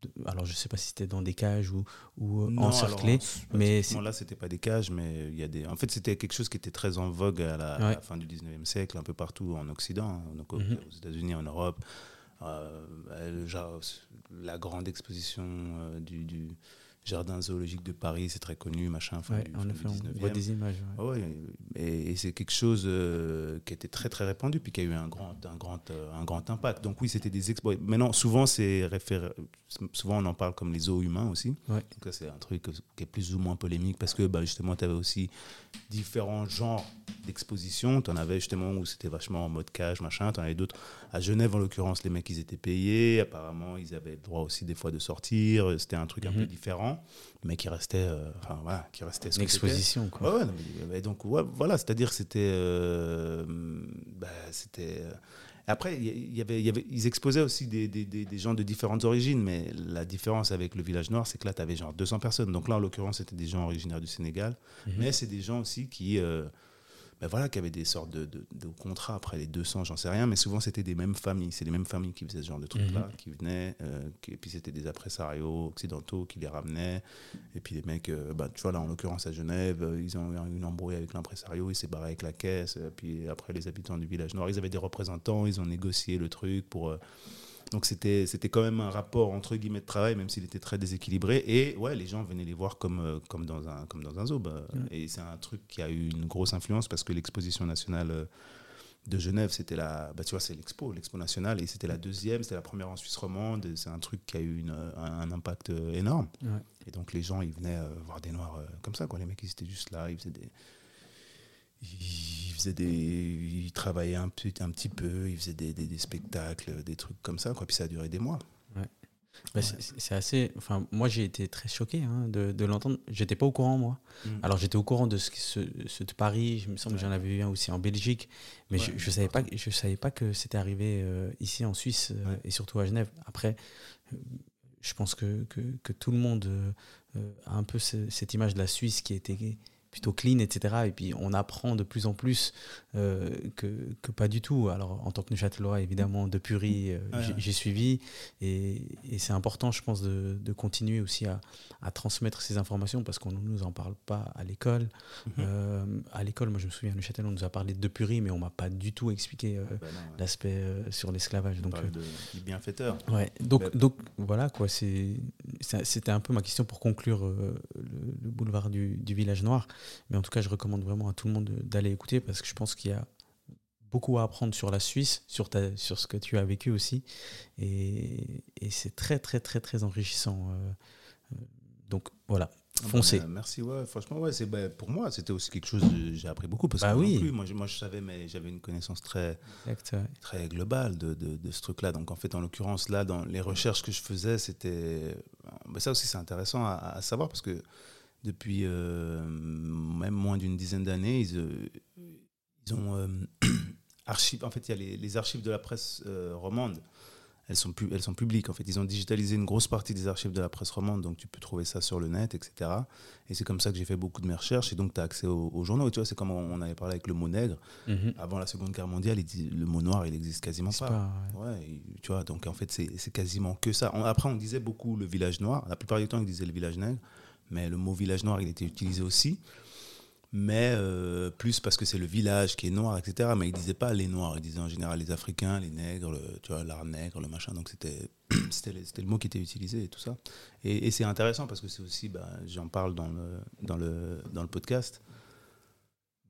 de- alors, je ne sais pas si c'était dans des cages ou, ou euh, Non, encerclées. mais là, c'était pas des cages, mais il y a des. En fait, c'était quelque chose qui était très en vogue à la, à la Ouais. fin du 19e siècle, un peu partout en Occident, hein, Mhm. aux États-Unis, en Europe. Euh, genre, la grande exposition du, du jardin zoologique de Paris, c'est très connu, machin. Fin Ouais, du, en effet, on 19e. voit des images. ouais. Ah ouais, et, et c'est quelque chose euh, qui était très très répandu puis qui a eu un grand un grand euh, un grand impact. Donc oui, c'était des expos. Maintenant, souvent c'est souvent on en parle comme les zoos humains aussi. Donc c'est un truc qui est plus ou moins polémique parce que bah, justement tu avais aussi différents genres d'expositions. Tu en avais justement où c'était vachement en mode cage, machin. Tu en avais d'autres. À Genève, en l'occurrence, les mecs, ils étaient payés. Apparemment, ils avaient le droit aussi des fois de sortir. C'était un truc un Mhm. peu différent, mais qui restait, euh, enfin voilà, qui restait Une exposition, quoi. Ouais, ouais, donc ouais, voilà, c'est-à-dire que c'était, euh, bah, c'était. euh, Après, il y- y avait, il y avait, ils exposaient aussi des, des, des, des gens de différentes origines, mais la différence avec le village noir, c'est que là, tu avais genre 200 personnes. Donc là, en l'occurrence, c'était des gens originaires du Sénégal, Mhm. mais c'est des gens aussi qui, euh, ben voilà, qui avaient des sortes de, de, de contrats. Après les 200, j'en sais rien, mais souvent c'était des mêmes familles. C'est les mêmes familles qui faisaient ce genre de trucs-là, qui venaient. euh, qui- et puis c'était des impresarios occidentaux qui les ramenaient. Et puis les mecs, euh, bah, tu vois, là en l'occurrence à Genève, euh, ils ont eu une embrouille avec l'impresario, il s'est barré avec la caisse. Et puis après, les habitants du village noir, ils avaient des représentants, ils ont négocié le truc pour. euh, donc c'était c'était quand même un rapport entre guillemets de travail, même s'il était très déséquilibré. Et ouais, les gens venaient les voir comme, euh, comme, dans, un, comme dans un zoo. bah. Ouais. Et c'est un truc qui a eu une grosse influence parce que l'exposition nationale euh, de Genève, c'était la, bah, tu vois, c'est l'expo, l'expo nationale, et c'était la deuxième, c'était la première en Suisse romande. C'est un truc qui a eu une, un, un impact euh, énorme. Ouais. Et donc les gens, ils venaient euh, voir des noirs euh, comme ça, quoi. Les mecs, ils étaient juste là, ils faisaient des, ils faisaient des, ils travaillaient un petit, un petit peu, ils faisaient des, des, des spectacles, des trucs comme ça, quoi. Puis ça a duré des mois. Bah, c'est- C'est assez. Enfin, moi, j'ai été très choqué hein, de, de l'entendre. J'étais pas au courant, moi. Mm. Alors, j'étais au courant de ce, ce, ce de Paris. Je me semble que j'en avais vu un aussi en Belgique. Mais je, je savais pas. Je savais pas que c'était arrivé euh, ici en Suisse euh, et surtout à Genève. Après, euh, je pense que, que, que tout le monde a un peu ce- cette image de la Suisse qui était plutôt clean, etc. Et puis on apprend de plus en plus euh, que, que pas du tout. Alors en tant que Neuchâtelois, évidemment, de Purie, euh, j'ai- suivi. Et, et c'est important, je pense, de, de continuer aussi à, à transmettre ces informations parce qu'on ne nous en parle pas à l'école. Mhm. Euh, à l'école, moi je me souviens, à Neuchâtel, on nous a parlé de Purie, mais on m'a pas du tout expliqué euh, Bah ouais. l'aspect sur l'esclavage. On Donc, parle de, du bienfaiteur. ouais. donc, donc voilà, quoi. C'était un peu ma question pour conclure le, le boulevard du, du village noir. Mais en tout cas, je recommande vraiment à tout le monde de- d'aller écouter parce que je pense qu'il y a beaucoup à apprendre sur la Suisse, sur, ta, sur ce que tu as vécu aussi. Et, et c'est très, très, très, très enrichissant. euh, euh, donc voilà, Ah bah, foncez. merci, ouais. Franchement, ouais, c'est bah, pour moi, c'était aussi quelque chose. de- J'ai appris beaucoup parce Bah que oui. plus, moi, je, moi, je savais, mais j'avais une connaissance très Exact, ouais. très globale de, de, de ce truc-là. Donc, en fait, en l'occurrence, là, dans les recherches que je faisais, c'était. bah, ça aussi, c'est intéressant à, à savoir parce que depuis euh, même moins d'une dizaine d'années, ils, euh, ils ont euh, archive. En fait, il y a les, les archives de la presse euh, romande. Elles sont, pu- elles sont publiques. En fait, ils ont digitalisé une grosse partie des archives de la presse romande, donc tu peux trouver ça sur le net, etc. Et c'est comme ça que j'ai fait beaucoup de mes recherches. Et donc, tu as accès aux, aux journaux. Et tu vois, c'est comme on avait parlé avec le mot nègre. Mhm. Avant la Seconde Guerre mondiale, il le mot noir, il existe quasiment pas. pas- ouais. Ouais, et tu vois, donc en fait, c'est c'est quasiment que ça. On- après, on disait beaucoup le village noir. La plupart du temps, ils disaient le village nègre. Mais le mot village noir, il était utilisé aussi. Mais euh, plus parce que c'est le village qui est noir, etc. Mais ils disaient pas les noirs. Ils disaient en général les Africains, les nègres, tu vois, l'art nègre, le machin. Donc c'était le, mot qui était utilisé et tout ça. Et, et c'est intéressant parce que c'est aussi, bah, j'en parle dans le, dans, le, dans le podcast.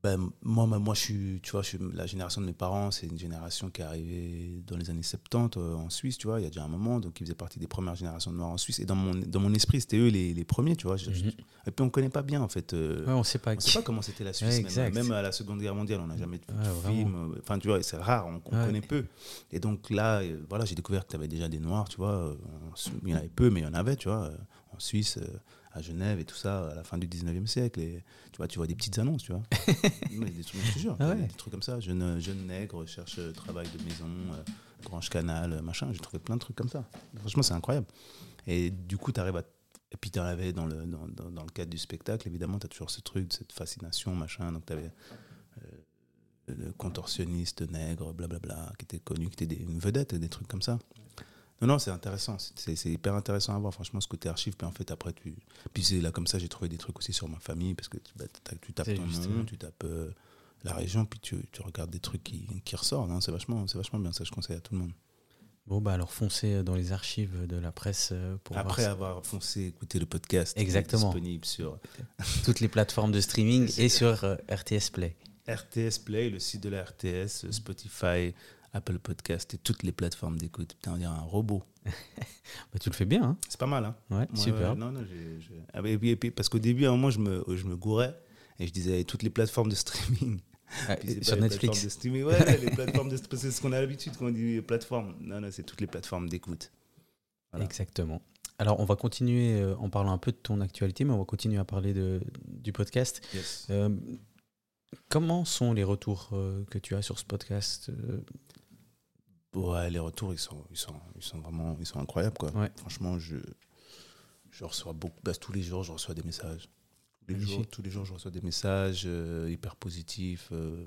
Ben, moi, moi, moi, je suis, tu vois, je suis la génération de mes parents, c'est une génération qui est arrivée dans les années 70 euh, en Suisse, tu vois, il y a déjà un moment, donc ils faisaient partie des premières générations de Noirs en Suisse. Et dans mon, dans mon esprit, c'était eux les, les premiers, tu vois. Je- je- Mhm. et puis on ne connaît pas bien, en fait. euh, Ouais, on sait pas. on ne sait pas comment c'était la Suisse, Ouais, même, à la Seconde Guerre mondiale, on n'a jamais vu Ouais, de film. euh, Enfin, tu vois, c'est rare, on, connaît peu. Et donc là, euh, voilà, j'ai découvert que tu avais déjà des Noirs, tu vois. il y en avait peu, mais il y en avait, tu vois, en Suisse, à Genève et tout ça, à la fin du 19e siècle. Et tu vois, tu vois des petites annonces, tu vois. Des trucs, je te jure, Ah ouais. des trucs comme ça. Jeune, jeune nègre cherche euh, travail de maison, euh, Grange Canal, euh, machin. J'ai trouvé plein de trucs comme ça. Franchement, c'est incroyable. Et du coup, tu arrives à et puis tu avais dans le, dans, dans, dans le cadre du spectacle, évidemment, tu as toujours ce truc, cette fascination, machin. Donc tu avais le contorsionniste nègre, blablabla, qui était connu, qui était une vedette, des trucs comme ça. Non, non, c'est intéressant. C'est hyper intéressant à voir, franchement, ce côté archive. Puis en fait, après, tu. Puis c'est là, comme ça, j'ai trouvé des trucs aussi sur ma famille, parce que tu, bah, tu tapes ton nom, tu tapes euh, la région, puis tu, tu, regardes des trucs qui, qui ressortent. C'est vachement, vachement bien, ça, je conseille à tout le monde. Bon, bah alors foncez dans les archives de la presse euh, pour Après avoir foncé écouter le podcast, Exactement. disponible sur toutes les plateformes de streaming et sur euh, RTS Play. RTS Play, le site de la RTS, Spotify, Apple Podcast et toutes les plateformes d'écoute. Putain, on dirait un robot. bah, tu le fais bien. Hein c'est pas mal. Hein ouais, super. non, non, ah, parce qu'au début, à un moment, je me, je me gourais et je disais toutes les plateformes de streaming. Ah, sur Netflix. De streaming. Ouais, les plateformes de C'est ce qu'on a l'habitude quand on dit plateformes. Non, non, c'est toutes les plateformes d'écoute. Voilà. Exactement. Alors, on va continuer euh, en parlant un peu de ton actualité, mais on va continuer à parler de, du podcast. Yes. Euh, Comment sont les retours euh, que tu as sur ce podcast euh Ouais, les retours, ils sont, ils sont, ils sont vraiment ils sont incroyables. Quoi. Ouais. Franchement, je, je reçois beaucoup. Bah, tous les jours, je reçois des messages. Tous les, jours, tous les jours, je reçois des messages euh, hyper positifs. euh,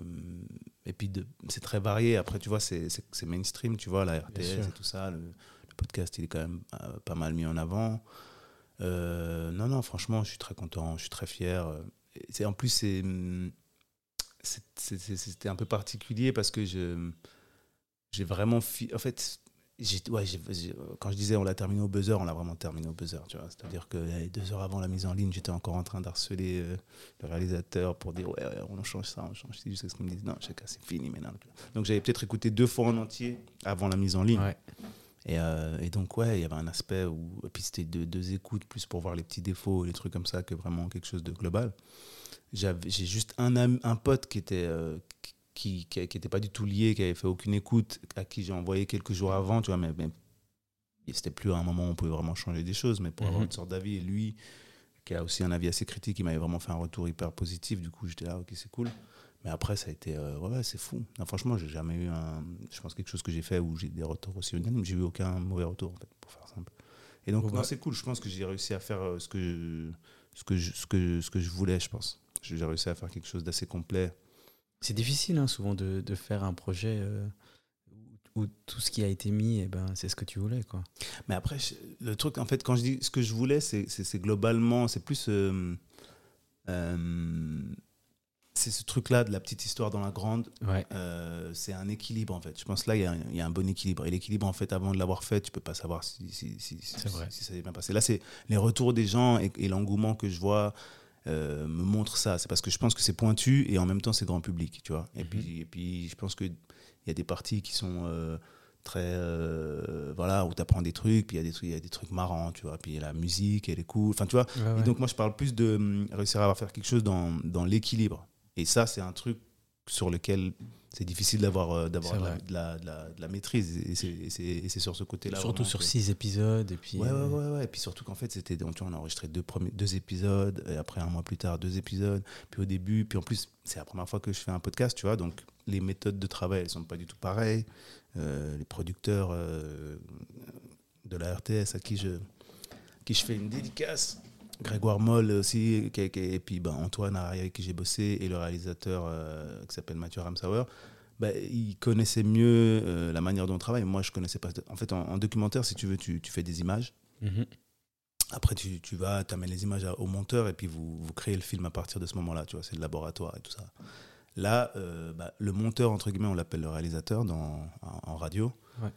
et puis, c'est très varié. Après, tu vois, c'est mainstream, tu vois, la RTS et tout ça. Le, le podcast, il est quand même euh, pas mal mis en avant. Non, non, franchement, je suis très content, je suis très fier. En plus, hum, c'était un peu particulier parce que je j'ai vraiment fi- en fait j'ai- ouais, quand je disais on l'a terminé au buzzer on l'a vraiment terminé au buzzer tu vois c'est à dire que eh, deux heures avant la mise en ligne j'étais encore en train d'harceler euh, le réalisateur pour dire ouais, ouais, on change ça on change ci jusqu'à ce qu'il me dise non chacun c'est fini maintenant donc j'avais peut-être écouté deux fois en entier avant la mise en ligne Ouais. et, euh, et donc, ouais, il y avait un aspect où. Et puis, c'était deux, deux écoutes, plus pour voir les petits défauts, les trucs comme ça, que vraiment quelque chose de global. J'ai juste un, un pote qui était. euh, qui, qui, qui était pas du tout lié, qui avait fait aucune écoute, à qui j'ai envoyé quelques jours avant, tu vois, mais, mais c'était plus à un moment où on pouvait vraiment changer des choses, mais pour avoir Mhm. une sorte d'avis, et lui, qui a aussi un avis assez critique, il m'avait vraiment fait un retour hyper positif, du coup, j'étais là, ok, c'est cool. Mais après, ça a été. euh, ouais, ouais, c'est fou. Non, franchement, j'ai jamais eu un. Je pense quelque chose que j'ai fait où j'ai des retours aussi unanimes. J'ai eu aucun mauvais retour, en fait, pour faire simple. Et donc, bah. c'est cool. Je pense que j'ai réussi à faire euh, ce que, je, ce, que je, ce, que, ce que je voulais, je pense. J'ai réussi à faire quelque chose d'assez complet. C'est difficile hein, souvent de, de faire un projet euh, où, tout ce qui a été mis, eh ben, c'est ce que tu voulais. Quoi. Mais après, le truc, en fait, quand je dis ce que je voulais, c'est globalement, c'est plus. euh, euh, c'est ce truc-là de la petite histoire dans la grande. Ouais. C'est un équilibre en fait. Je pense que là, il y, a un- il y a un bon équilibre. Et l'équilibre, en fait, avant de l'avoir fait, tu peux pas savoir si, si, si, ça s'est bien passé. Là, c'est les retours des gens et, et l'engouement que je vois euh, me montrent ça. C'est parce que je pense que c'est pointu et en même temps, c'est grand public, tu vois. Et, Mhm. puis, et puis, je pense qu'il y a des parties qui sont euh, très. euh, voilà, où tu apprends des trucs, puis il y, a des trucs- y a des trucs marrants, tu vois. Puis il y a la musique, elle est cool. Enfin, tu vois, Ouais, ouais. et donc moi, je parle plus de réussir à faire quelque chose dans, dans l'équilibre. Et ça, c'est un truc sur lequel c'est difficile d'avoir euh, d'avoir de, la- de de maîtrise. Et c'est- sur ce côté-là. Surtout sur six épisodes. Et puis, Ouais, ouais, euh, ouais, ouais. Et puis surtout qu'en fait, c'était. donc, tu vois, on a enregistré deux, premiers, deux épisodes, et après un mois plus tard, deux épisodes. Puis au début, puis en plus, c'est la première fois que je fais un podcast, tu vois. Donc les méthodes de travail, elles sont pas du tout pareilles. Euh, les producteurs euh, de la RTS à qui je, qui je fais une dédicace. Grégoire Moll aussi, qui- qui- et puis ben, Antoine Harry avec qui j'ai bossé, et le réalisateur euh, qui s'appelle Mathieu Ramsauer, ben, ils connaissaient mieux euh, la manière dont on travaille. Moi, je connaissais pas. En fait, en, en documentaire, si tu veux, tu, tu fais des images. mhm. Après, tu, tu vas, tu amènes les images au monteur et puis vous, vous créez le film à partir de ce moment-là. Tu vois, c'est le laboratoire et tout ça. Là, euh, bah, le monteur, entre guillemets, on l'appelle le réalisateur dans, en, en radio. Ouais.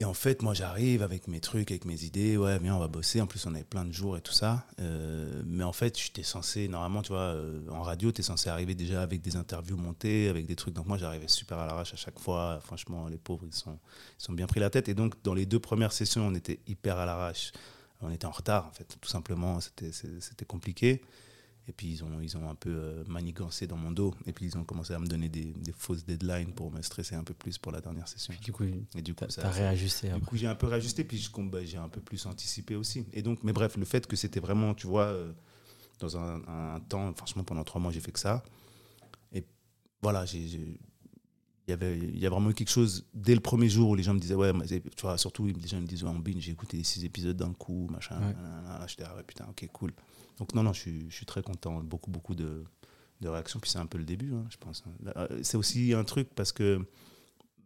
Et en fait, moi, j'arrive avec mes trucs, avec mes idées. Ouais, viens, on va bosser. En plus, on avait plein de jours et tout ça. Euh, mais en fait, j'étais censé, normalement, tu vois, euh, en radio, tu es censé arriver déjà avec des interviews montées, avec des trucs. Donc, moi, j'arrivais super à l'arrache à chaque fois. Franchement, les pauvres, ils sont, ils sont bien pris la tête. Et donc, dans les deux premières sessions, on était hyper à l'arrache. On était en retard, en fait, tout simplement. C'était compliqué. Et puis, ils ont, ils ont un peu euh, manigancé dans mon dos. Et puis, ils ont commencé à me donner des, des fausses deadlines pour me stresser un peu plus pour la dernière session. Puis du coup, Et du coup, ça- réajusté du après. coup, j'ai un peu réajusté, puis bah, j'ai un peu plus anticipé aussi. Et donc, mais bref, le fait que c'était vraiment, tu vois, euh, dans un, un temps, franchement, pendant trois mois, j'ai fait que ça. Et voilà, j'ai- il y avait il y a vraiment eu quelque chose dès le premier jour où les gens me disaient ouais mais tu vois surtout les gens me disaient ouais, en binge j'ai écouté six épisodes d'un coup machin Ouais. j'étais ah ouais putain ok cool donc non non je suis, je suis très content beaucoup beaucoup de, de réactions puis c'est un peu le début hein, je pense Là, euh, c'est aussi un truc parce que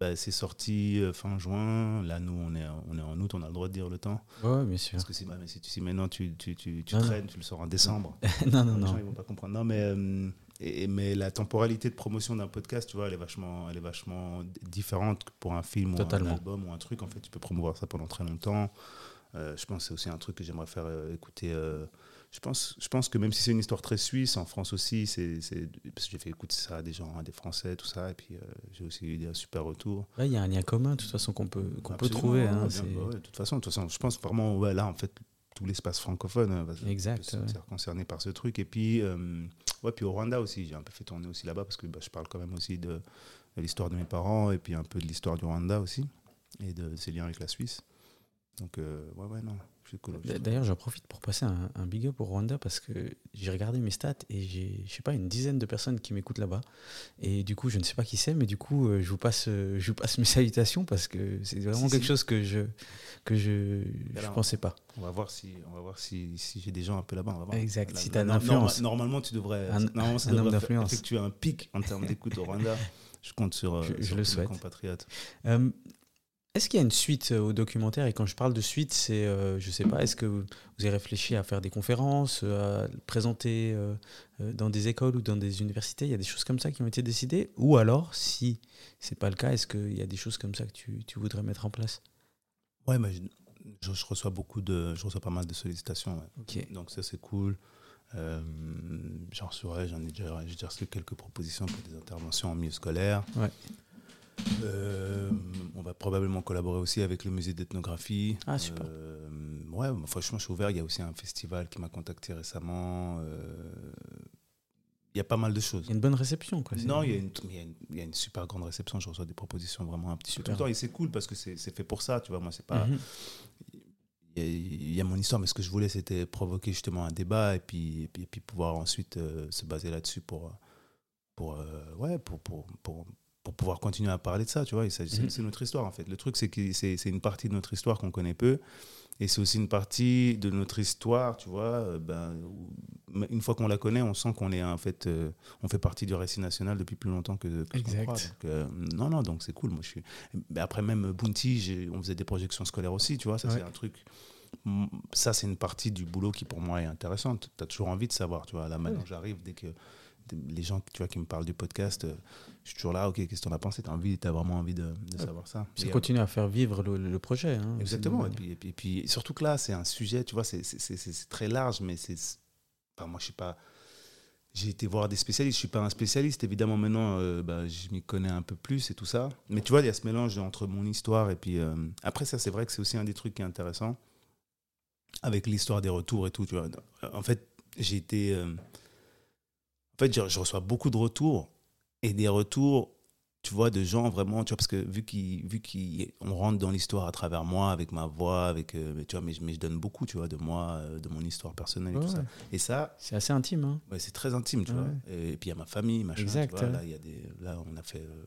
bah, c'est sorti euh, fin juin là nous on est on est en août on a le droit de dire le temps Ouais, bien sûr. parce que si, bah, si, si maintenant tu, tu, tu, tu Non, non. traînes tu le sors en décembre non, non, les gens non. ils vont pas comprendre. Non, mais, euh, et- mais la temporalité de promotion d'un podcast, tu vois, elle est vachement, elle est vachement différente pour un film ou un album ou un truc. En fait, tu peux promouvoir ça pendant très longtemps. Euh, je pense que c'est aussi un truc que j'aimerais faire euh, écouter. euh, je, pense, je pense que même si c'est une histoire très suisse, en France aussi, c'est parce que j'ai fait écouter ça à des gens, à des Français, tout ça, et puis euh, j'ai aussi eu des super retours. Ouais, Il y a un lien commun, de toute façon, qu'on peut, qu'on peut trouver. hein, bien, c'est- bah ouais, de toute façon, de toute façon, je pense vraiment, ouais, là, en fait, tout l'espace francophone euh, va se- Exact, ouais. concerné par ce truc. Et puis, euh, ouais, puis au Rwanda aussi, j'ai un peu fait tourner aussi là-bas parce que bah, je parle quand même aussi de, de l'histoire de mes parents et puis un peu de l'histoire du Rwanda aussi et de ses liens avec la Suisse. Donc, euh, ouais, ouais, non, D'ailleurs, j'en profite pour passer un, un big up au Rwanda parce que j'ai regardé mes stats et j'ai, je sais pas, une dizaine de personnes qui m'écoutent là-bas. Et du coup, je ne sais pas qui c'est, mais du coup, euh, je vous passe, euh, je vous passe mes salutations parce que c'est vraiment Si, quelque si. chose que je, que je, pensais pas. On va voir si, on va voir si, si j'ai des gens un peu là-bas. Exact, si de no- l'influence. norma- Normalement, tu devrais, Un- normalement, ça un homme d'influence. effectuer un pic en termes d'écoute au Rwanda. Je compte sur, euh, Je- je sur le souhaite. compatriotes. Euh, est-ce qu'il y a une suite euh, au documentaire? Et quand je parle de suite, c'est, euh, je sais pas, est-ce que vous avez réfléchi à faire des conférences, euh, à présenter euh, dans des écoles ou dans des universités? Il y a des choses comme ça qui ont été décidées? Ou alors, si c'est pas le cas, est-ce qu'il y a des choses comme ça que tu, tu voudrais mettre en place? Ouais, mais je, reçois beaucoup de, je reçois pas mal de sollicitations. ouais. Donc ça c'est cool. Euh, j'en j'en ai déjà, j'ai déjà reçu quelques propositions pour des interventions en milieu scolaire. Ouais. Euh, on va probablement collaborer aussi avec le musée d'ethnographie. Ah, super. Euh, ouais, franchement, je suis ouvert. Il y a aussi un festival qui m'a contacté récemment. Euh, il y a pas mal de choses. Il y a une bonne réception, quoi. Non, il y, a une, il, y a une, il y a une super grande réception. Je reçois des propositions vraiment un petit peu tout le temps. Et c'est cool parce que c'est fait pour ça. Tu vois, moi, c'est pas. Mhm. Il y, a, il y a mon histoire, mais ce que je voulais, c'était provoquer justement un débat et puis, et puis, et puis pouvoir ensuite euh, se baser là-dessus pour, pour, euh, ouais, pour, pour, pour, pour pouvoir continuer à parler de ça. Tu vois, c'est Mhm. notre histoire, en fait. Le truc, c'est que c'est une partie de notre histoire qu'on connaît peu. Et c'est aussi une partie de notre histoire, tu vois. euh, Ben, une fois qu'on la connaît, on sent qu'on est en fait, euh, on fait partie du récit national depuis plus longtemps que. que Exact. croit. Donc, euh, non, non, donc c'est cool. Moi, je suis. Mais après, même Bounty, on faisait des projections scolaires aussi, tu vois. Ça, Ouais. c'est un truc. Ça, c'est une partie du boulot qui, pour moi, est intéressante. Tu as toujours envie de savoir, tu vois. Là, maintenant, j'arrive, dès que les gens tu vois, qui me parlent du podcast, euh, je suis toujours là, ok, qu'est-ce que tu en as pensé? Tu as, vraiment envie de, de savoir ça? C'est euh, continuer à faire vivre le, le projet. hein. Exactement. Et puis, et puis, et puis, surtout que là, c'est un sujet, tu vois, c'est- très large, mais c'est. Enfin, moi, je suis pas. J'ai été voir des spécialistes. Je suis pas un spécialiste, évidemment. Maintenant, euh, bah, je m'y connais un peu plus et tout ça. Mais tu vois, il y a ce mélange entre mon histoire et puis. euh, après, ça, c'est vrai que c'est aussi un des trucs qui est intéressant avec l'histoire des retours et tout. Tu vois. En fait, j'ai été. Fait, je, je reçois beaucoup de retours et des retours tu vois, de gens vraiment, tu vois, parce que vu qu'on qu'on rentre dans l'histoire à travers moi, avec ma voix, avec, euh, tu vois, mais, je- mais je donne beaucoup, tu vois, de moi, euh, de mon histoire personnelle et Ouais, tout ça. Et ça, C'est assez intime. hein. ouais, c'est très intime, tu vois. Et, puis il y a ma famille, machin. Exact, tu vois, là, il y a des, là, on a fait. euh, de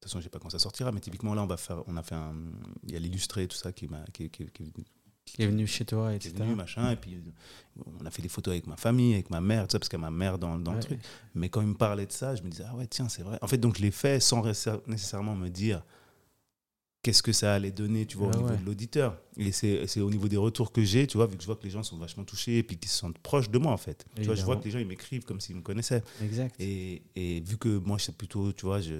toute façon, je sais pas quand ça sortira, mais typiquement là, on va faire, on a fait un, il y a l'illustré, tout ça, qui m'a, qui, qui- qui- Qui est venu chez toi, qui est etc. venu, machin. Et puis on a fait des photos avec ma famille, avec ma mère, tout ça, parce qu'il y a ma mère dans, dans Ouais. le truc. Mais quand il me parlait de ça, je me disais, ah ouais, tiens, c'est vrai. En fait, donc je l'ai fait sans nécessairement me dire qu'est-ce que ça allait donner, tu vois, Ah au niveau ouais. de l'auditeur. Et c'est au niveau des retours que j'ai, tu vois, vu que je vois que les gens sont vachement touchés et puis qu'ils se sentent proches de moi, en fait. Tu vois, je vois que les gens, ils m'écrivent comme s'ils me connaissaient. Exact. Et, et vu que moi, je sais plutôt, tu vois, je,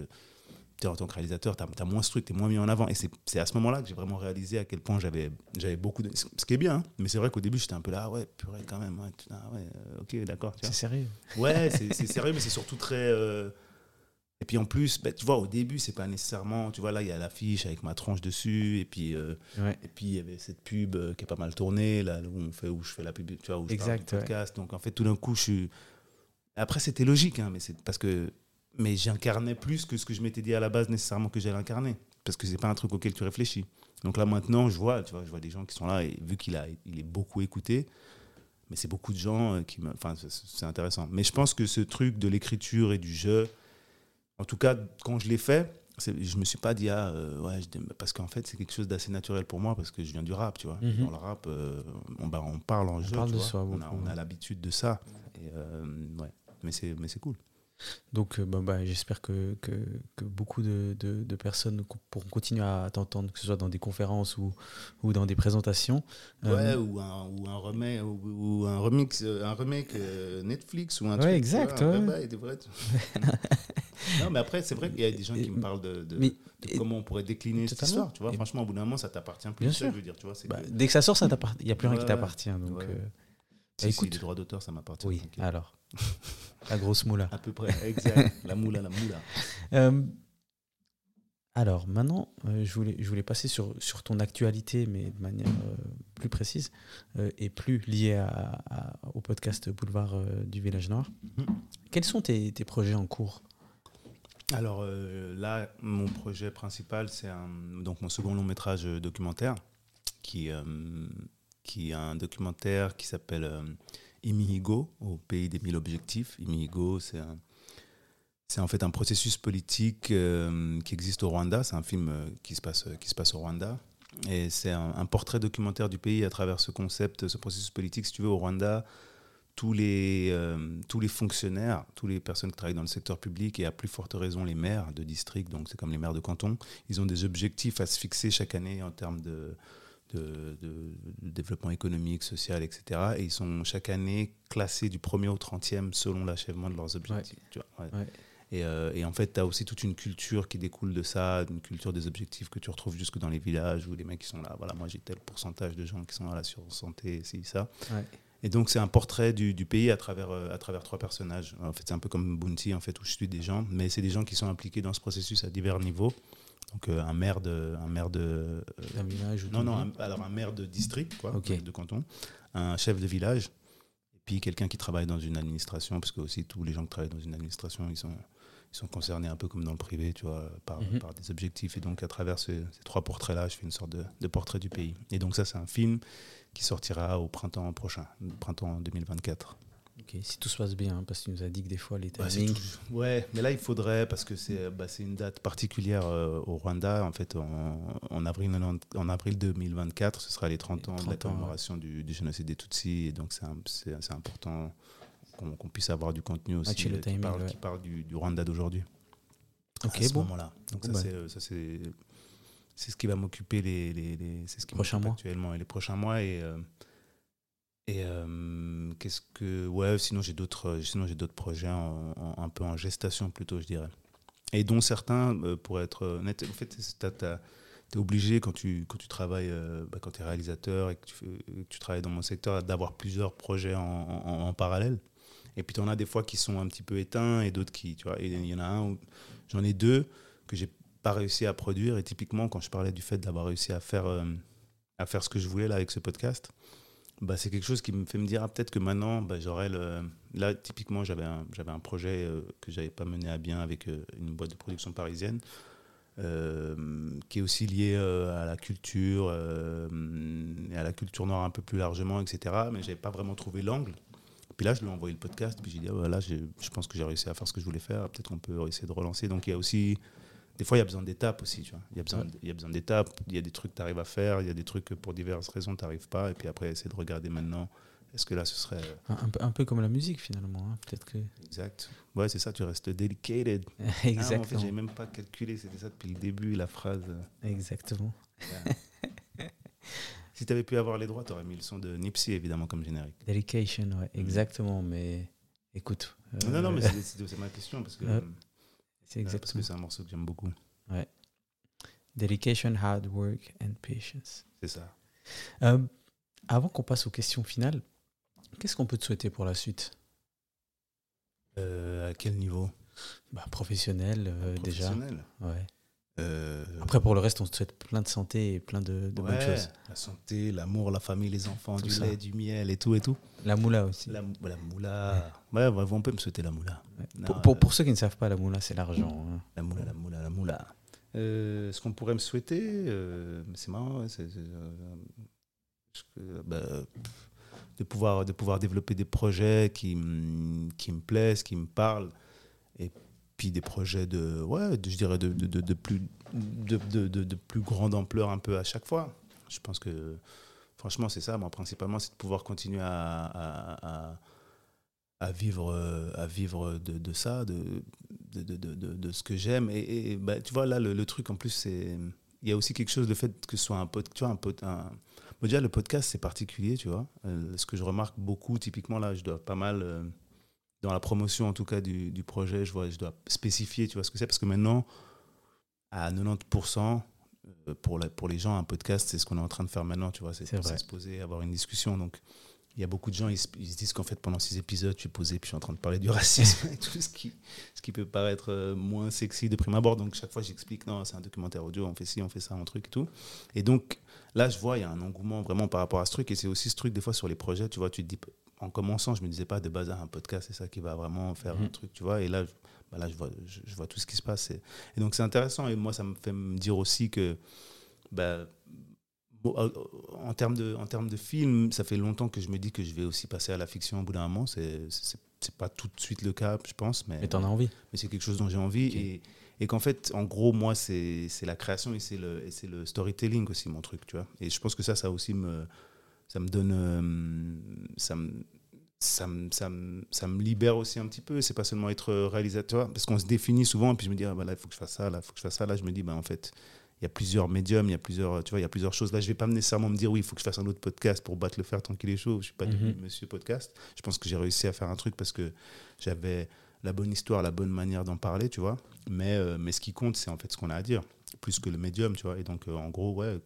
en tant que réalisateur, tu as, moins ce truc, tu es moins mis en avant. Et c'est à ce moment-là que j'ai vraiment réalisé à quel point j'avais beaucoup de. Ce qui est bien, hein. mais c'est vrai qu'au début, j'étais un peu là, ah ouais, purée, quand même. Ouais, ah ouais, euh, ok, d'accord. C'est sérieux. Ouais, c'est sérieux, mais c'est surtout très. euh, Et puis en plus, bah, tu vois, au début, c'est pas nécessairement. Tu vois, là, il y a l'affiche avec ma tronche dessus, et puis. euh, Ouais. et puis il y avait cette pub euh, qui est pas mal tournée, là, où, on fait, où je fais la pub, tu vois, où je Exact, parle du podcast. Donc en fait, tout d'un coup, je suis. Après, c'était logique, hein, mais c'est parce que. Mais j'incarnais plus que ce que je m'étais dit à la base nécessairement que j'allais incarner. Parce que c'est pas un truc auquel tu réfléchis. Donc là, maintenant, je vois, tu vois, je vois des gens qui sont là, et vu qu'il a, il est beaucoup écouté, mais c'est beaucoup de gens euh, qui me. Enfin, c'est- intéressant. Mais je pense que ce truc de l'écriture et du jeu, En tout cas, quand je l'ai fait, je me suis pas dit ah ouais parce qu'en fait c'est quelque chose d'assez naturel pour moi parce que je viens du rap tu vois Mhm. dans le rap on, bah, on parle en jeu parle tu de vois. soi on a, on l'habitude de ça et, ouais mais c'est mais c'est cool Donc, euh, bah, bah, j'espère que, que, que beaucoup de, de, de personnes pourront continuer à t'entendre, que ce soit dans des conférences ou, ou dans des présentations. Euh, ouais ou un ou un remake ou, ou un remix euh, un remake euh, Netflix ou un Ouais, truc exact, ouais. trucs. non mais après c'est vrai qu'il y a des gens qui me parlent de, de- mais- comment on pourrait décliner cette histoire tu vois Et- franchement au bout d'un moment ça t'appartient plus Bien sûr. je veux dire tu vois bah, que- dès que ça sort, il n'y a plus rien qui t'appartient. Donc, euh, si, si, écoute. les droits d'auteur ça m'appartient oui, alors. La grosse moula. À peu près, exact. la moula, la moula. Euh, alors maintenant, euh, je, voulais, je voulais passer sur, sur ton actualité, mais de manière euh, plus précise et plus liée à- à- au podcast Boulevard du Village Noir. Mhm. Quels sont tes, tes projets en cours? Alors là, mon projet principal, c'est donc mon second long métrage documentaire, qui, qui est un documentaire qui s'appelle Imihigo, au pays des mille objectifs. Imihigo, c'est c'est en fait un processus politique euh, qui existe au Rwanda. C'est un film euh, qui, se passe, qui se passe au Rwanda. Et c'est un, un portrait documentaire du pays à travers ce concept, ce processus politique. Si tu veux, au Rwanda, tous les, euh, tous les fonctionnaires, toutes les personnes qui travaillent dans le secteur public, et à plus forte raison les maires de district, donc c'est comme les maires de canton, ils ont des objectifs à se fixer chaque année en termes de, de, développement économique, social, etc. Et ils sont chaque année classés du 1er au 30e selon l'achèvement de leurs objectifs. tu vois, ouais. Ouais. Et, euh, et en fait, tu as aussi toute une culture qui découle de ça, une culture des objectifs que tu retrouves jusque dans les villages où les mecs qui sont là, voilà, moi j'ai tel pourcentage de gens qui sont là sur santé, ci, ça. Et donc, c'est un portrait du, du pays à travers, euh, à travers trois personnages. En fait, c'est un peu comme Bounty, en fait, où je suis des gens, mais c'est des gens qui sont impliqués dans ce processus à divers niveaux. Donc, euh, un maire de. Un maire de euh, D'un village ou non, non, un- alors un maire de district, quoi, de canton, un chef de village, et puis quelqu'un qui travaille dans une administration, parce que aussi tous les gens qui travaillent dans une administration, ils sont, ils sont concernés un peu comme dans le privé, tu vois, par, Mhm. par des objectifs. Et donc, à travers ce- ces trois portraits-là, je fais une sorte de, de portrait du pays. Et donc, ça, c'est un film qui sortira au printemps prochain, printemps 2024. Ok, Si tout se passe bien, hein, parce qu'il nous a dit que des fois les Bah, timings. tout- Ouais, mais là, il faudrait, parce que c'est bah, c'est une date particulière euh, au Rwanda. En fait, en, en avril, 90 en avril 2024, ce sera les 30 ans de 30 la ouais. commémoration du, du génocide des Tutsis. Et donc, c'est important qu'on puisse avoir du contenu aussi le euh, qui timing, parle, ouais. qui parle du, du Rwanda d'aujourd'hui. Ok, à ce bon. moment-là. Donc, Bon, ça, bah. c'est, euh, ça, c'est ce qui va m'occuper les, les, les- ce qui mois. actuellement et les prochains mois. Et, euh, et euh, qu'est-ce que. Ouais, sinon j'ai d'autres, sinon j'ai d'autres projets en- un peu en gestation plutôt, je dirais. Et dont certains, euh, pour être honnête, en fait, tu es obligé quand tu, quand tu travailles, euh, bah, quand tu es réalisateur et que tu, travailles dans mon secteur, d'avoir plusieurs projets en, en- parallèle. Et puis tu en as des fois qui sont un petit peu éteints et d'autres qui, tu vois, il y en a un j'en ai deux que j'ai pas réussi à produire. Et typiquement, quand je parlais du fait d'avoir réussi à faire, euh, à faire ce que je voulais là avec ce podcast, bah, c'est quelque chose qui me fait me dire ah, peut-être que maintenant, bah, j'aurais le. Là, typiquement, j'avais un, un projet euh, que j'avais pas mené à bien avec euh, une boîte de production parisienne. euh, qui est aussi lié euh, à la culture et à la culture noire un peu plus largement, etc. Mais j'avais pas vraiment trouvé l'angle. Puis là, je lui ai envoyé le podcast, puis j'ai dit, ah, j'ai- je pense que j'ai réussi à faire ce que je voulais faire, peut-être qu'on peut essayer de relancer. Donc il y a aussi, des fois, il y a besoin d'étapes aussi, tu vois. Il y a besoin, il y a besoin d'étapes, il y a des trucs que tu arrives à faire, il y a des trucs que pour diverses raisons, tu n'arrives pas, et puis après, essayer de regarder maintenant, est-ce que là, ce serait euh, Un, un peu, un peu comme la musique finalement. hein. Peut-être que. exact Ouais, c'est ça, tu restes dedicated. Ah, en fait, Exactement. j'ai même pas calculé, c'était ça depuis le début, la phrase. Exactement. si tu avais pu avoir les droits, tu aurais mis le son de Nipsey, évidemment, comme générique. Dedication, ouais, exactement. Mais écoute. euh, Non, non, mais c'est c'est- c'est ma question, parce que Ouais, c'est parce que exactement. c'est un morceau que j'aime beaucoup. Dedication, hard work and patience. C'est ça. Euh, avant qu'on passe aux questions finales, qu'est-ce qu'on peut te souhaiter pour la suite? Euh, à quel niveau? Bah, Professionnel, euh, déjà. Professionnel Ouais. Euh, Après, pour le reste, on te souhaite plein de santé et plein de, de bonnes choses. La santé, l'amour, la famille, les enfants, Tout du ça. lait, du miel et tout et tout. La moula aussi. La, la moula. Ouais, ouais, on peut me souhaiter la moula. Ouais. Non, pour, pour, euh, pour ceux qui ne savent pas, la moula, c'est l'argent. hein. La moula, la moula, la moula. Euh, ce qu'on pourrait me souhaiter, euh, c'est marrant, que, bah, de, pouvoir, de pouvoir développer des projets qui, qui me plaisent, qui me parlent, et puis des projets de, ouais, je dirais de, de, de plus, de, plus grande ampleur un peu à chaque fois. Je pense que, franchement, c'est ça. Moi, principalement, c'est de pouvoir continuer à, à, vivre, à vivre de, ça, de, de, ce que j'aime. Et, bah, tu vois, là, le, truc, en plus, c'est. Il y a aussi quelque chose, le fait que ce soit un podcast. Tu vois, un, un, déjà, le podcast, c'est particulier, tu vois. Euh, ce que je remarque beaucoup, typiquement, là, je dois pas mal. Euh, dans la promotion en tout cas du, du, projet, je, vois, je dois spécifier, tu vois ce que c'est, parce que maintenant, à 90%, euh, pour, la, pour les gens, un podcast, c'est ce qu'on est en train de faire maintenant, tu vois, c'est se poser, avoir une discussion. Donc, il y a beaucoup de gens, ils, se disent qu'en fait, pendant six épisodes, je suis posé, puis je suis en train de parler du racisme et tout ce qui, ce qui peut paraître euh, moins sexy de prime abord. Donc, chaque fois, j'explique, non, c'est un documentaire audio, on fait ci, on fait ça, un truc et tout. Et donc, là, je vois, il y a un engouement vraiment par rapport à ce truc. Et c'est aussi ce truc, des fois, sur les projets, tu vois, tu te dis, en commençant, je me disais pas de bazar un podcast, c'est ça qui va vraiment faire un mhm. truc, tu vois. Et là, bah là je, vois, je, vois tout ce qui se passe. Et, donc, c'est intéressant. Et moi, ça me fait me dire aussi que, bah, en termes de, en termes de film, ça fait longtemps que je me dis que je vais aussi passer à la fiction au bout d'un moment. C'est, c'est pas tout de suite le cas, je pense. Mais, mais t'en as envie. Mais c'est quelque chose dont j'ai envie. Et, et qu'en fait, en gros, moi, c'est, c'est la création et c'est le, et c'est le storytelling aussi, mon truc, tu vois. Et je pense que ça, ça aussi me ça me donne. Euh, ça me, ça me, ça, me, ça me, libère aussi un petit peu. C'est pas seulement être réalisateur, parce qu'on se définit souvent, et puis je me dis, ah, bah là, il faut que je fasse ça, là, il faut que je fasse ça. Là, je me dis, bah, en fait, il y a plusieurs médiums, il y a plusieurs, tu vois, il y a plusieurs choses. Là, je vais pas nécessairement me dire, oui, il faut que je fasse un autre podcast pour battre le fer tant qu'il est chaud. Je suis pas du mhm. monsieur podcast. Je pense que j'ai réussi à faire un truc parce que j'avais la bonne histoire, la bonne manière d'en parler, tu vois. Mais, euh, mais ce qui compte, c'est en fait ce qu'on a à dire, plus que le médium, tu vois. Et donc, euh, en gros, ouais,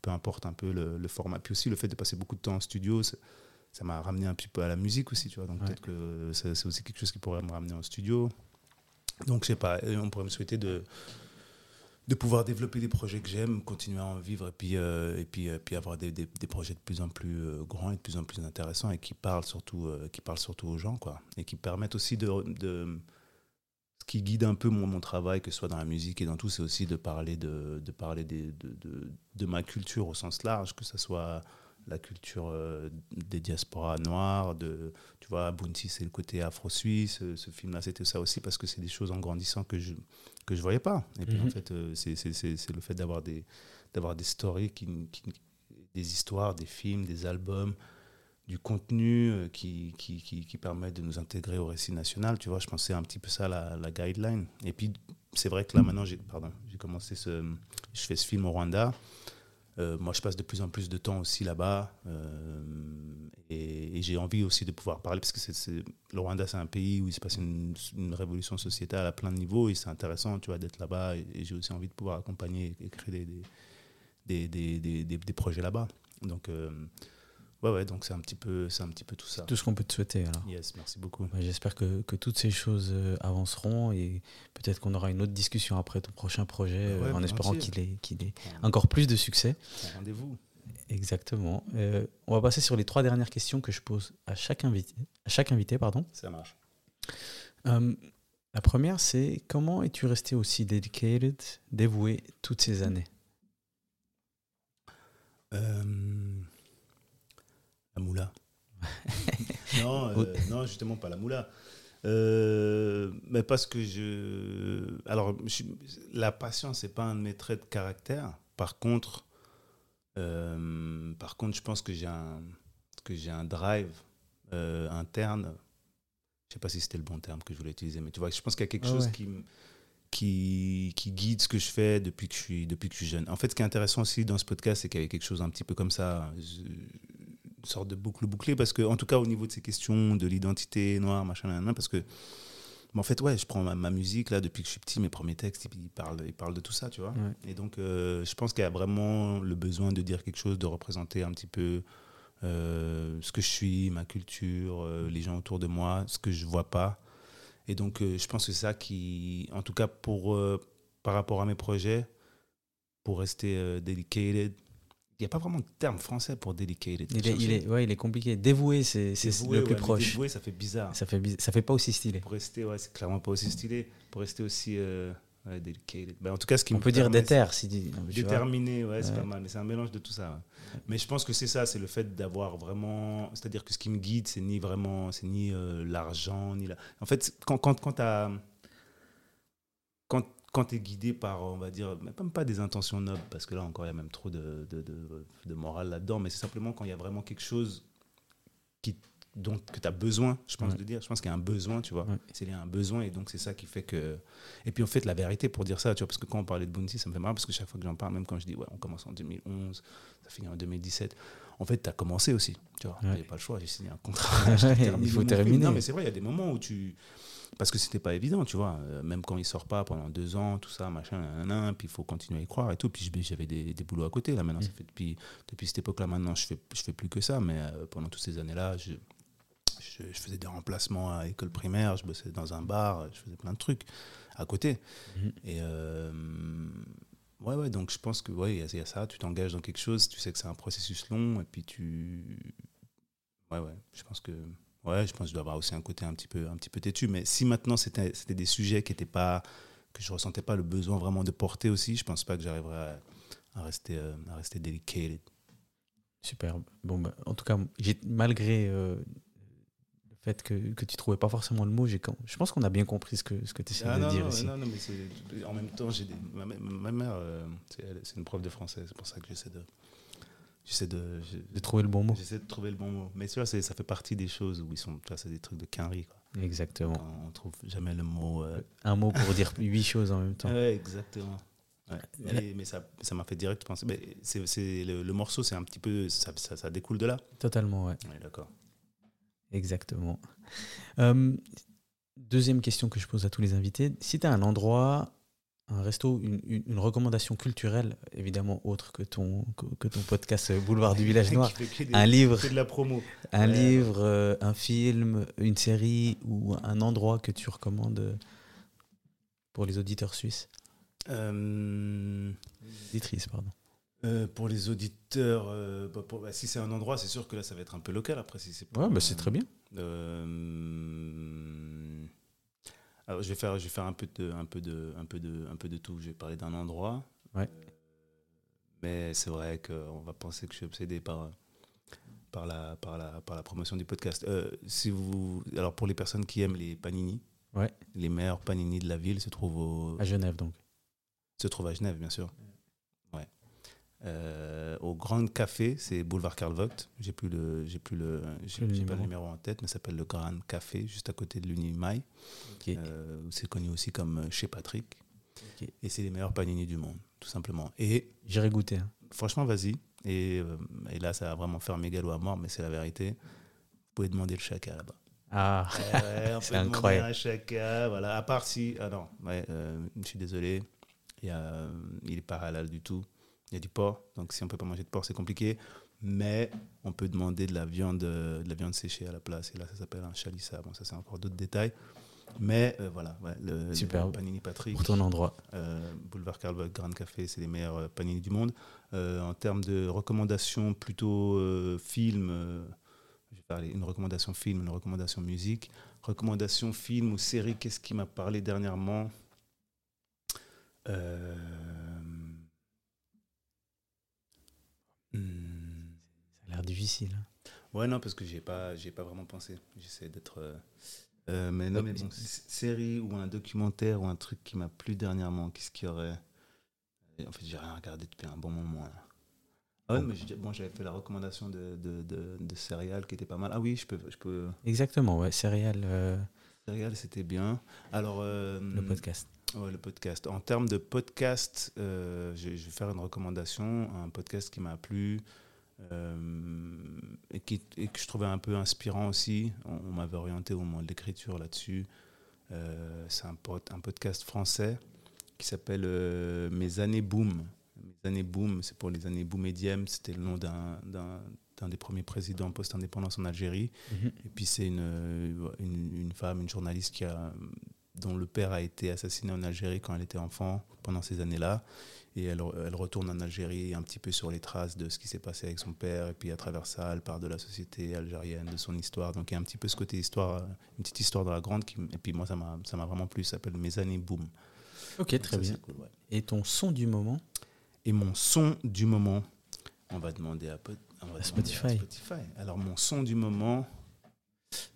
peu importe un peu le, format. Puis aussi, le fait de passer beaucoup de temps en studio, ça m'a ramené un petit peu à la musique aussi, tu vois. Donc peut-être que c'est aussi quelque chose qui pourrait me ramener en studio. Donc, je sais pas, on pourrait me souhaiter de, de pouvoir développer des projets que j'aime, continuer à en vivre et puis, euh, et puis, euh, puis avoir des, des, projets de plus en plus euh, grands et de plus en plus intéressants et qui parlent surtout, qui parlent surtout aux gens, quoi. Et qui permettent aussi de, de qui guide un peu mon, mon, travail, que ce soit dans la musique et dans tout, c'est aussi de parler, de, de parler de, de, de, ma culture au sens large, que ce soit la culture euh, des diasporas noires, de, tu vois, Bounty, c'est le côté afro-suisse, ce, film-là, c'était ça aussi, parce que c'est des choses en grandissant que je que je voyais pas. Et puis, en mhm. fait, euh, c'est le fait d'avoir des, des stories, qui, des histoires, des films, des albums, du contenu euh, qui, qui, qui, permet de nous intégrer au récit national. Tu vois, je pensais un petit peu ça la, guideline. Et puis, c'est vrai que là, maintenant, j'ai commencé ce. Je fais ce film au Rwanda. Euh, moi, je passe de plus en plus de temps aussi là-bas. Euh, et, j'ai envie aussi de pouvoir parler, parce que c'est, le Rwanda, c'est un pays où il se passe une, une, révolution sociétale à plein de niveaux. Et c'est intéressant, tu vois, d'être là-bas. Et, j'ai aussi envie de pouvoir accompagner et créer des, des, des, des, des projets là-bas. Donc. Ouais, ouais, donc c'est un, petit peu, un petit peu tout ça. Tout ce qu'on peut te souhaiter alors. Yes, merci beaucoup. J'espère que, que, toutes ces choses euh, avanceront et peut-être qu'on aura une autre discussion après ton prochain projet euh, en espérant qu'il ait, qu'il ait encore plus de succès. Rendez-vous. Exactement. Euh, on va passer sur les trois dernières questions que je pose à chaque invité. À chaque invité pardon. Ça marche. la première, c'est comment es-tu resté aussi dedicated, dévoué toutes ces années? La moula. non, euh, non, justement pas la moula. Euh, mais parce que je. Alors, la patience, c'est pas un de mes traits de caractère. Par contre, euh, par contre, je pense que j'ai un que j'ai un drive interne. Je sais pas si c'était le bon terme que je voulais utiliser, mais tu vois, je pense qu'il y a quelque chose qui qui, qui, guide ce que je fais depuis que je suis depuis que je suis jeune. En fait, ce qui est intéressant aussi dans ce podcast, c'est qu'il y avait quelque chose un petit peu comme ça une sorte de boucle bouclée parce que en tout cas au niveau de ces questions de l'identité noire machin parce que en fait ouais je prends ma, musique là depuis que je suis petit mes premiers textes ils parlent ils parlent de tout ça tu vois. Et donc euh, je pense qu'il y a vraiment le besoin de dire quelque chose de représenter un petit peu euh, ce que je suis ma culture euh, les gens autour de moi ce que je vois pas. Et donc je pense que c'est ça qui en tout cas pour par rapport à mes projets pour rester dedicated il n'y a pas vraiment de terme français pour dedicated. Il est, il est, ouais, il est compliqué. Dévoué, c'est le plus proche. Dévoué, ça fait bizarre. Ça fait, ça fait pas aussi stylé. Pour rester, ouais, c'est clairement pas aussi stylé. Pour rester aussi euh, dedicated. Ben, en tout cas, ce qui On peut dire déter, si dit. Déterminé, ouais, c'est pas mal. Mais c'est un mélange de tout ça. Mais je pense que c'est ça, c'est le fait d'avoir vraiment. C'est-à-dire que ce qui me guide, c'est ni vraiment. C'est ni euh, l'argent, ni la. En fait, quand, quand, quand tu as quand, quand tu es guidé par, on va dire, même pas des intentions nobles, parce que là encore, il y a même trop de, de, de, de morale là-dedans, mais c'est simplement quand il y a vraiment quelque chose qui, dont, que tu as besoin, je pense, Ouais. de dire. Je pense qu'il y a un besoin, tu vois. Ouais. C'est lié à un besoin, et donc c'est ça qui fait que. Et puis en fait, la vérité pour dire ça, tu vois, parce que quand on parlait de Bounty, ça me fait marrer, parce que chaque fois que j'en parle, même quand je dis, ouais, on commence en 2011, ça finit en 2017, en fait, tu as commencé aussi, tu vois. Ouais. J'avais pas le choix, j'ai signé un contrat. j'ai Il faut terminer. Non, mais c'est vrai, il y a des moments où tu. Parce que c'était pas évident, tu vois. Euh, même quand il sort pas pendant deux ans, tout ça, machin, nanana, puis il faut continuer à y croire et tout. Puis j'avais des, des boulots à côté, là, maintenant. Ça Mm. fait depuis, depuis cette époque-là, maintenant, je fais, je fais plus que ça. Mais euh, pendant toutes ces années-là, je, je, je faisais des remplacements à école primaire, je bossais dans un bar, je faisais plein de trucs à côté. Mhm. Et euh, ouais, ouais, donc je pense que, ouais, il y, a- il y a ça, tu t'engages dans quelque chose, tu sais que c'est un processus long, et puis tu. Ouais, ouais, je pense que. Ouais, je pense que je dois avoir aussi un côté un petit peu, un petit peu têtu. Mais si maintenant c'était des sujets qui étaient pas. que je ressentais pas le besoin vraiment de porter aussi, je pense pas que j'arriverais à, à rester, euh, à rester dedicated. Superbe. Bon, bah, en tout cas, malgré euh, le fait que, que tu trouvais pas forcément le mot, quand- je pense qu'on a bien compris ce que, ce que tu essayes Ah de non, dire non, ici. non, non, mais en même temps, j'ai des, ma, mère, euh, c'est une prof de français, c'est pour ça que j'essaie de, j'essaie de, De trouver le bon mot. j'essaie de trouver le bon mot. Mais tu vois, ça fait partie des choses où ils sont, tu vois, c'est des trucs de quinri, quoi. Exactement. Quand on trouve jamais le mot. euh, Un mot pour dire huit choses en même temps. Ouais, exactement. Ouais. Mais, mais ça, ça m'a fait direct penser. mais c'est, c'est- le, le morceau, c'est un petit peu, ça, ça, ça découle de là. Totalement, ouais. Ouais, d'accord. Exactement. Euh, deuxième question que je pose à tous les invités. Si tu as un endroit, un resto, une, une- une recommandation culturelle, évidemment autre que ton, que, que ton podcast euh, Boulevard du Village Noir, des- un livre, que de la promo. un Ouais. livre, euh, un film, une série ou un endroit que tu recommandes euh, pour les auditeurs suisses? Euh, Auditrices, pardon. euh, pour les auditeurs, euh, bah, pour- bah, si c'est un endroit, c'est sûr que là, ça va être un peu local. Après, si c'est Ouais, bah, c'est très bien. Euh, alors, je vais faire, je vais faire un peu de, un peu de, un peu de, un peu de tout. Je vais parler d'un endroit. Ouais. Euh, mais c'est vrai qu'on va penser que je suis obsédé par, par la, par la, par la promotion du podcast. Euh, si vous, alors pour les personnes qui aiment les panini, Ouais. les meilleurs panini de la ville se trouvent au, À Genève, donc. se trouve à Genève, bien sûr. Euh, au Grand Café, c'est boulevard Karl Vogt. J'ai plus le, j'ai plus le, j'ai Le pas le numéro. en tête, mais ça s'appelle le Grand Café, juste à côté de l'Unimail. Ok. Euh, c'est connu aussi comme euh, chez Patrick. Et c'est les meilleurs panini du monde, tout simplement. Et J'irai goûter. hein. franchement, vas-y. Et, euh, et là, ça va vraiment faire mégalo à mort, mais c'est la vérité. Vous pouvez demander le chaka là-bas. Ah, Ouais, C'est incroyable. un chaka, voilà. À part si, ah non, ouais, je suis désolé, il y a, il est pas halal du tout. Il y a du porc, donc si on peut pas manger de porc, c'est compliqué. Mais on peut demander de la viande, euh, de la viande séchée à la place. Et là, ça s'appelle un chalissa. Bon, ça c'est encore d'autres détails. Mais euh, voilà, ouais, le, Superbe. le Panini Patrick, pour ton endroit. euh, Boulevard Karl Grand Café, c'est les meilleurs euh, panini du monde. En termes de recommandations plutôt film, je vais parler une recommandation film, une recommandation musique. Recommandation film ou série, qu'est-ce qui m'a parlé dernièrement? Euh, hmm, Ça a l'air difficile. Ouais, non, parce que j'ai pas, j'ai pas vraiment pensé. J'essaie d'être. euh, euh, mais non, mais bon, série ou un documentaire ou un truc qui m'a plu dernièrement, qu'est-ce qu'il y aurait En fait, j'ai rien regardé depuis un bon moment. Là. Ah ouais, Bon. mais bon, j'avais fait la recommandation de, de, de, de céréales qui était pas mal. Ah oui, je peux. Je peux Exactement, ouais. Céréales, euh, céréales, c'était bien. Alors. euh, le podcast. Ouais, le podcast. En termes de podcast, je, je vais faire une recommandation, un podcast qui m'a plu et, qui, et que je trouvais un peu inspirant aussi. On, on m'avait orienté au moment de l'écriture là-dessus. Euh, c'est un, pod- un podcast français qui s'appelle euh, Mes années boom. Mes années boom, c'est pour les années boom et Diem. C'était le nom d'un d'un- d'un des premiers présidents post-indépendance en Algérie. Mhm. Et puis c'est une, une, une femme, une journaliste qui a, dont le père a été assassiné en Algérie quand elle était enfant, pendant ces années-là. Et elle, elle retourne en Algérie un petit peu sur les traces de ce qui s'est passé avec son père. Et puis à travers ça, elle parle de la société algérienne, de son histoire. Donc il y a un petit peu ce côté histoire, une petite histoire dans la grande. Qui, et puis moi, ça m'a ça m'a vraiment plu. Ça s'appelle Mes années boom. Ok, Donc très ça, bien. c'est cool, ouais. Et ton son du moment? Et mon son du moment, on va demander à, Pot- on va À demander Spotify. Spotify. Alors, mon son du moment,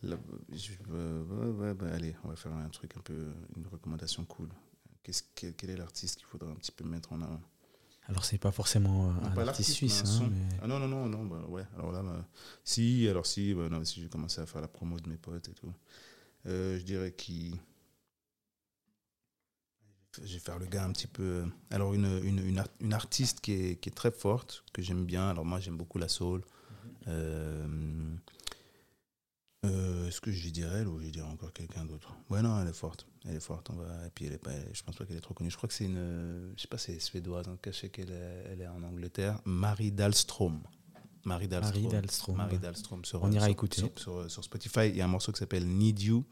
là, je- euh, ouais, ouais, bah, allez, on va faire un truc un peu, une recommandation cool. Quel, quel est l'artiste qu'il faudrait un petit peu mettre en avant? Alors, c'est pas forcément euh, Non, un pas artiste suisse. hein, mais- Ah non, non, non, non, bah, ouais. Alors là, bah, si, alors si, bah, non, si j'ai commencé à faire la promo de mes potes et tout. Euh, je dirais qu'il. Je vais faire le gars un petit peu. Alors, une, une, une, une artiste qui est, qui est très forte, que j'aime bien. Alors, moi, j'aime beaucoup la soul. Euh, euh, Est-ce que je dirais elle ou je dirais encore quelqu'un d'autre? Ouais, non, elle est forte. Elle est forte. On va... Et puis, elle est pas... je pense pas qu'elle est trop connue. Je crois que c'est une. Je sais pas si c'est suédoise. En tout cas, je sais qu'elle est, elle est en Angleterre. Marie Dahlstrom. Marie Dahlstrom. Marie Dahlstrom. Marie Dahlstrom sur, On ira sur- écouter. Sur, sur- sur Spotify, il y a un morceau qui s'appelle Need You,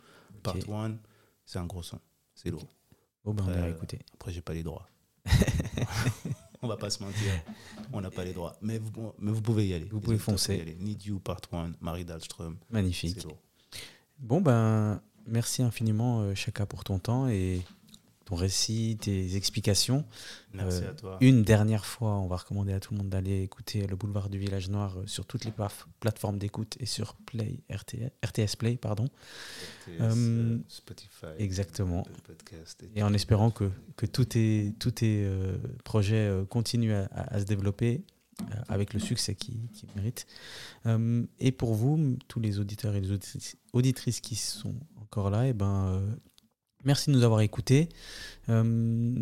Part Ok. 1. C'est un gros son. C'est lourd. Oh, ben, on ira Euh, écouter. Après, j'ai pas les droits. on va pas se mentir. On n'a pas les droits. Mais vous, mais vous pouvez y aller. Vous pouvez foncer. Need You, Part 1, Marie Dahlstrom. Magnifique. Bon, ben, merci infiniment, euh, Chaka, pour ton temps et ton récit, tes explications. Merci Euh, à toi. Une dernière fois, on va recommander à tout le monde d'aller écouter Le Boulevard du Village Noir euh, sur toutes les plateformes d'écoute et sur Play, RTS, RTS Play, pardon. RTS, euh, Spotify. exactement. Et en espérant que, que tous tes, tous tes euh, projets continuent à, à- à se développer avec le succès qu'ils qu'ils méritent. Et pour vous, tous les auditeurs et les auditrices, auditrices qui sont encore là, et ben, euh, merci de nous avoir écoutés. Euh,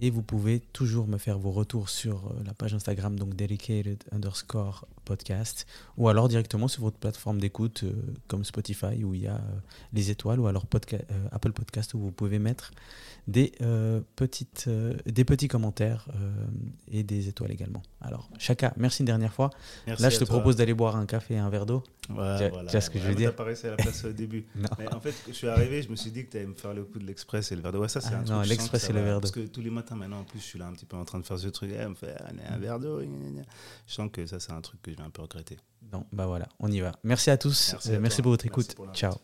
et vous pouvez toujours me faire vos retours sur euh, la page Instagram, donc dedicated underscore podcast, ou alors directement sur votre plateforme d'écoute euh, comme Spotify où il y a euh, les étoiles, ou alors podca- euh, Apple Podcast où vous pouvez mettre des, petites, des petits commentaires et des étoiles également. Alors, Chaka, merci une dernière fois. Merci Là, je te toi. propose d'aller boire un café et un verre d'eau. Tu voilà. tu vois ce que je veux dire? t'apparaissais à la place au début. Non. Mais en fait, je suis arrivé, je me suis dit que tu allais me faire le coup de l'express et le verre d'eau. Ouais, ça, c'est Ah, un non, l'express et le verre d'eau. Parce que tous les matins, maintenant, en plus, je suis là un petit peu en train de faire ce truc. Elle me fait un verre d'eau. Je sens que ça, c'est un truc que je un peu regretter. Non, bah voilà, on y va. Merci à tous. Merci Euh, à merci toi. pour votre écoute. pour. Ciao.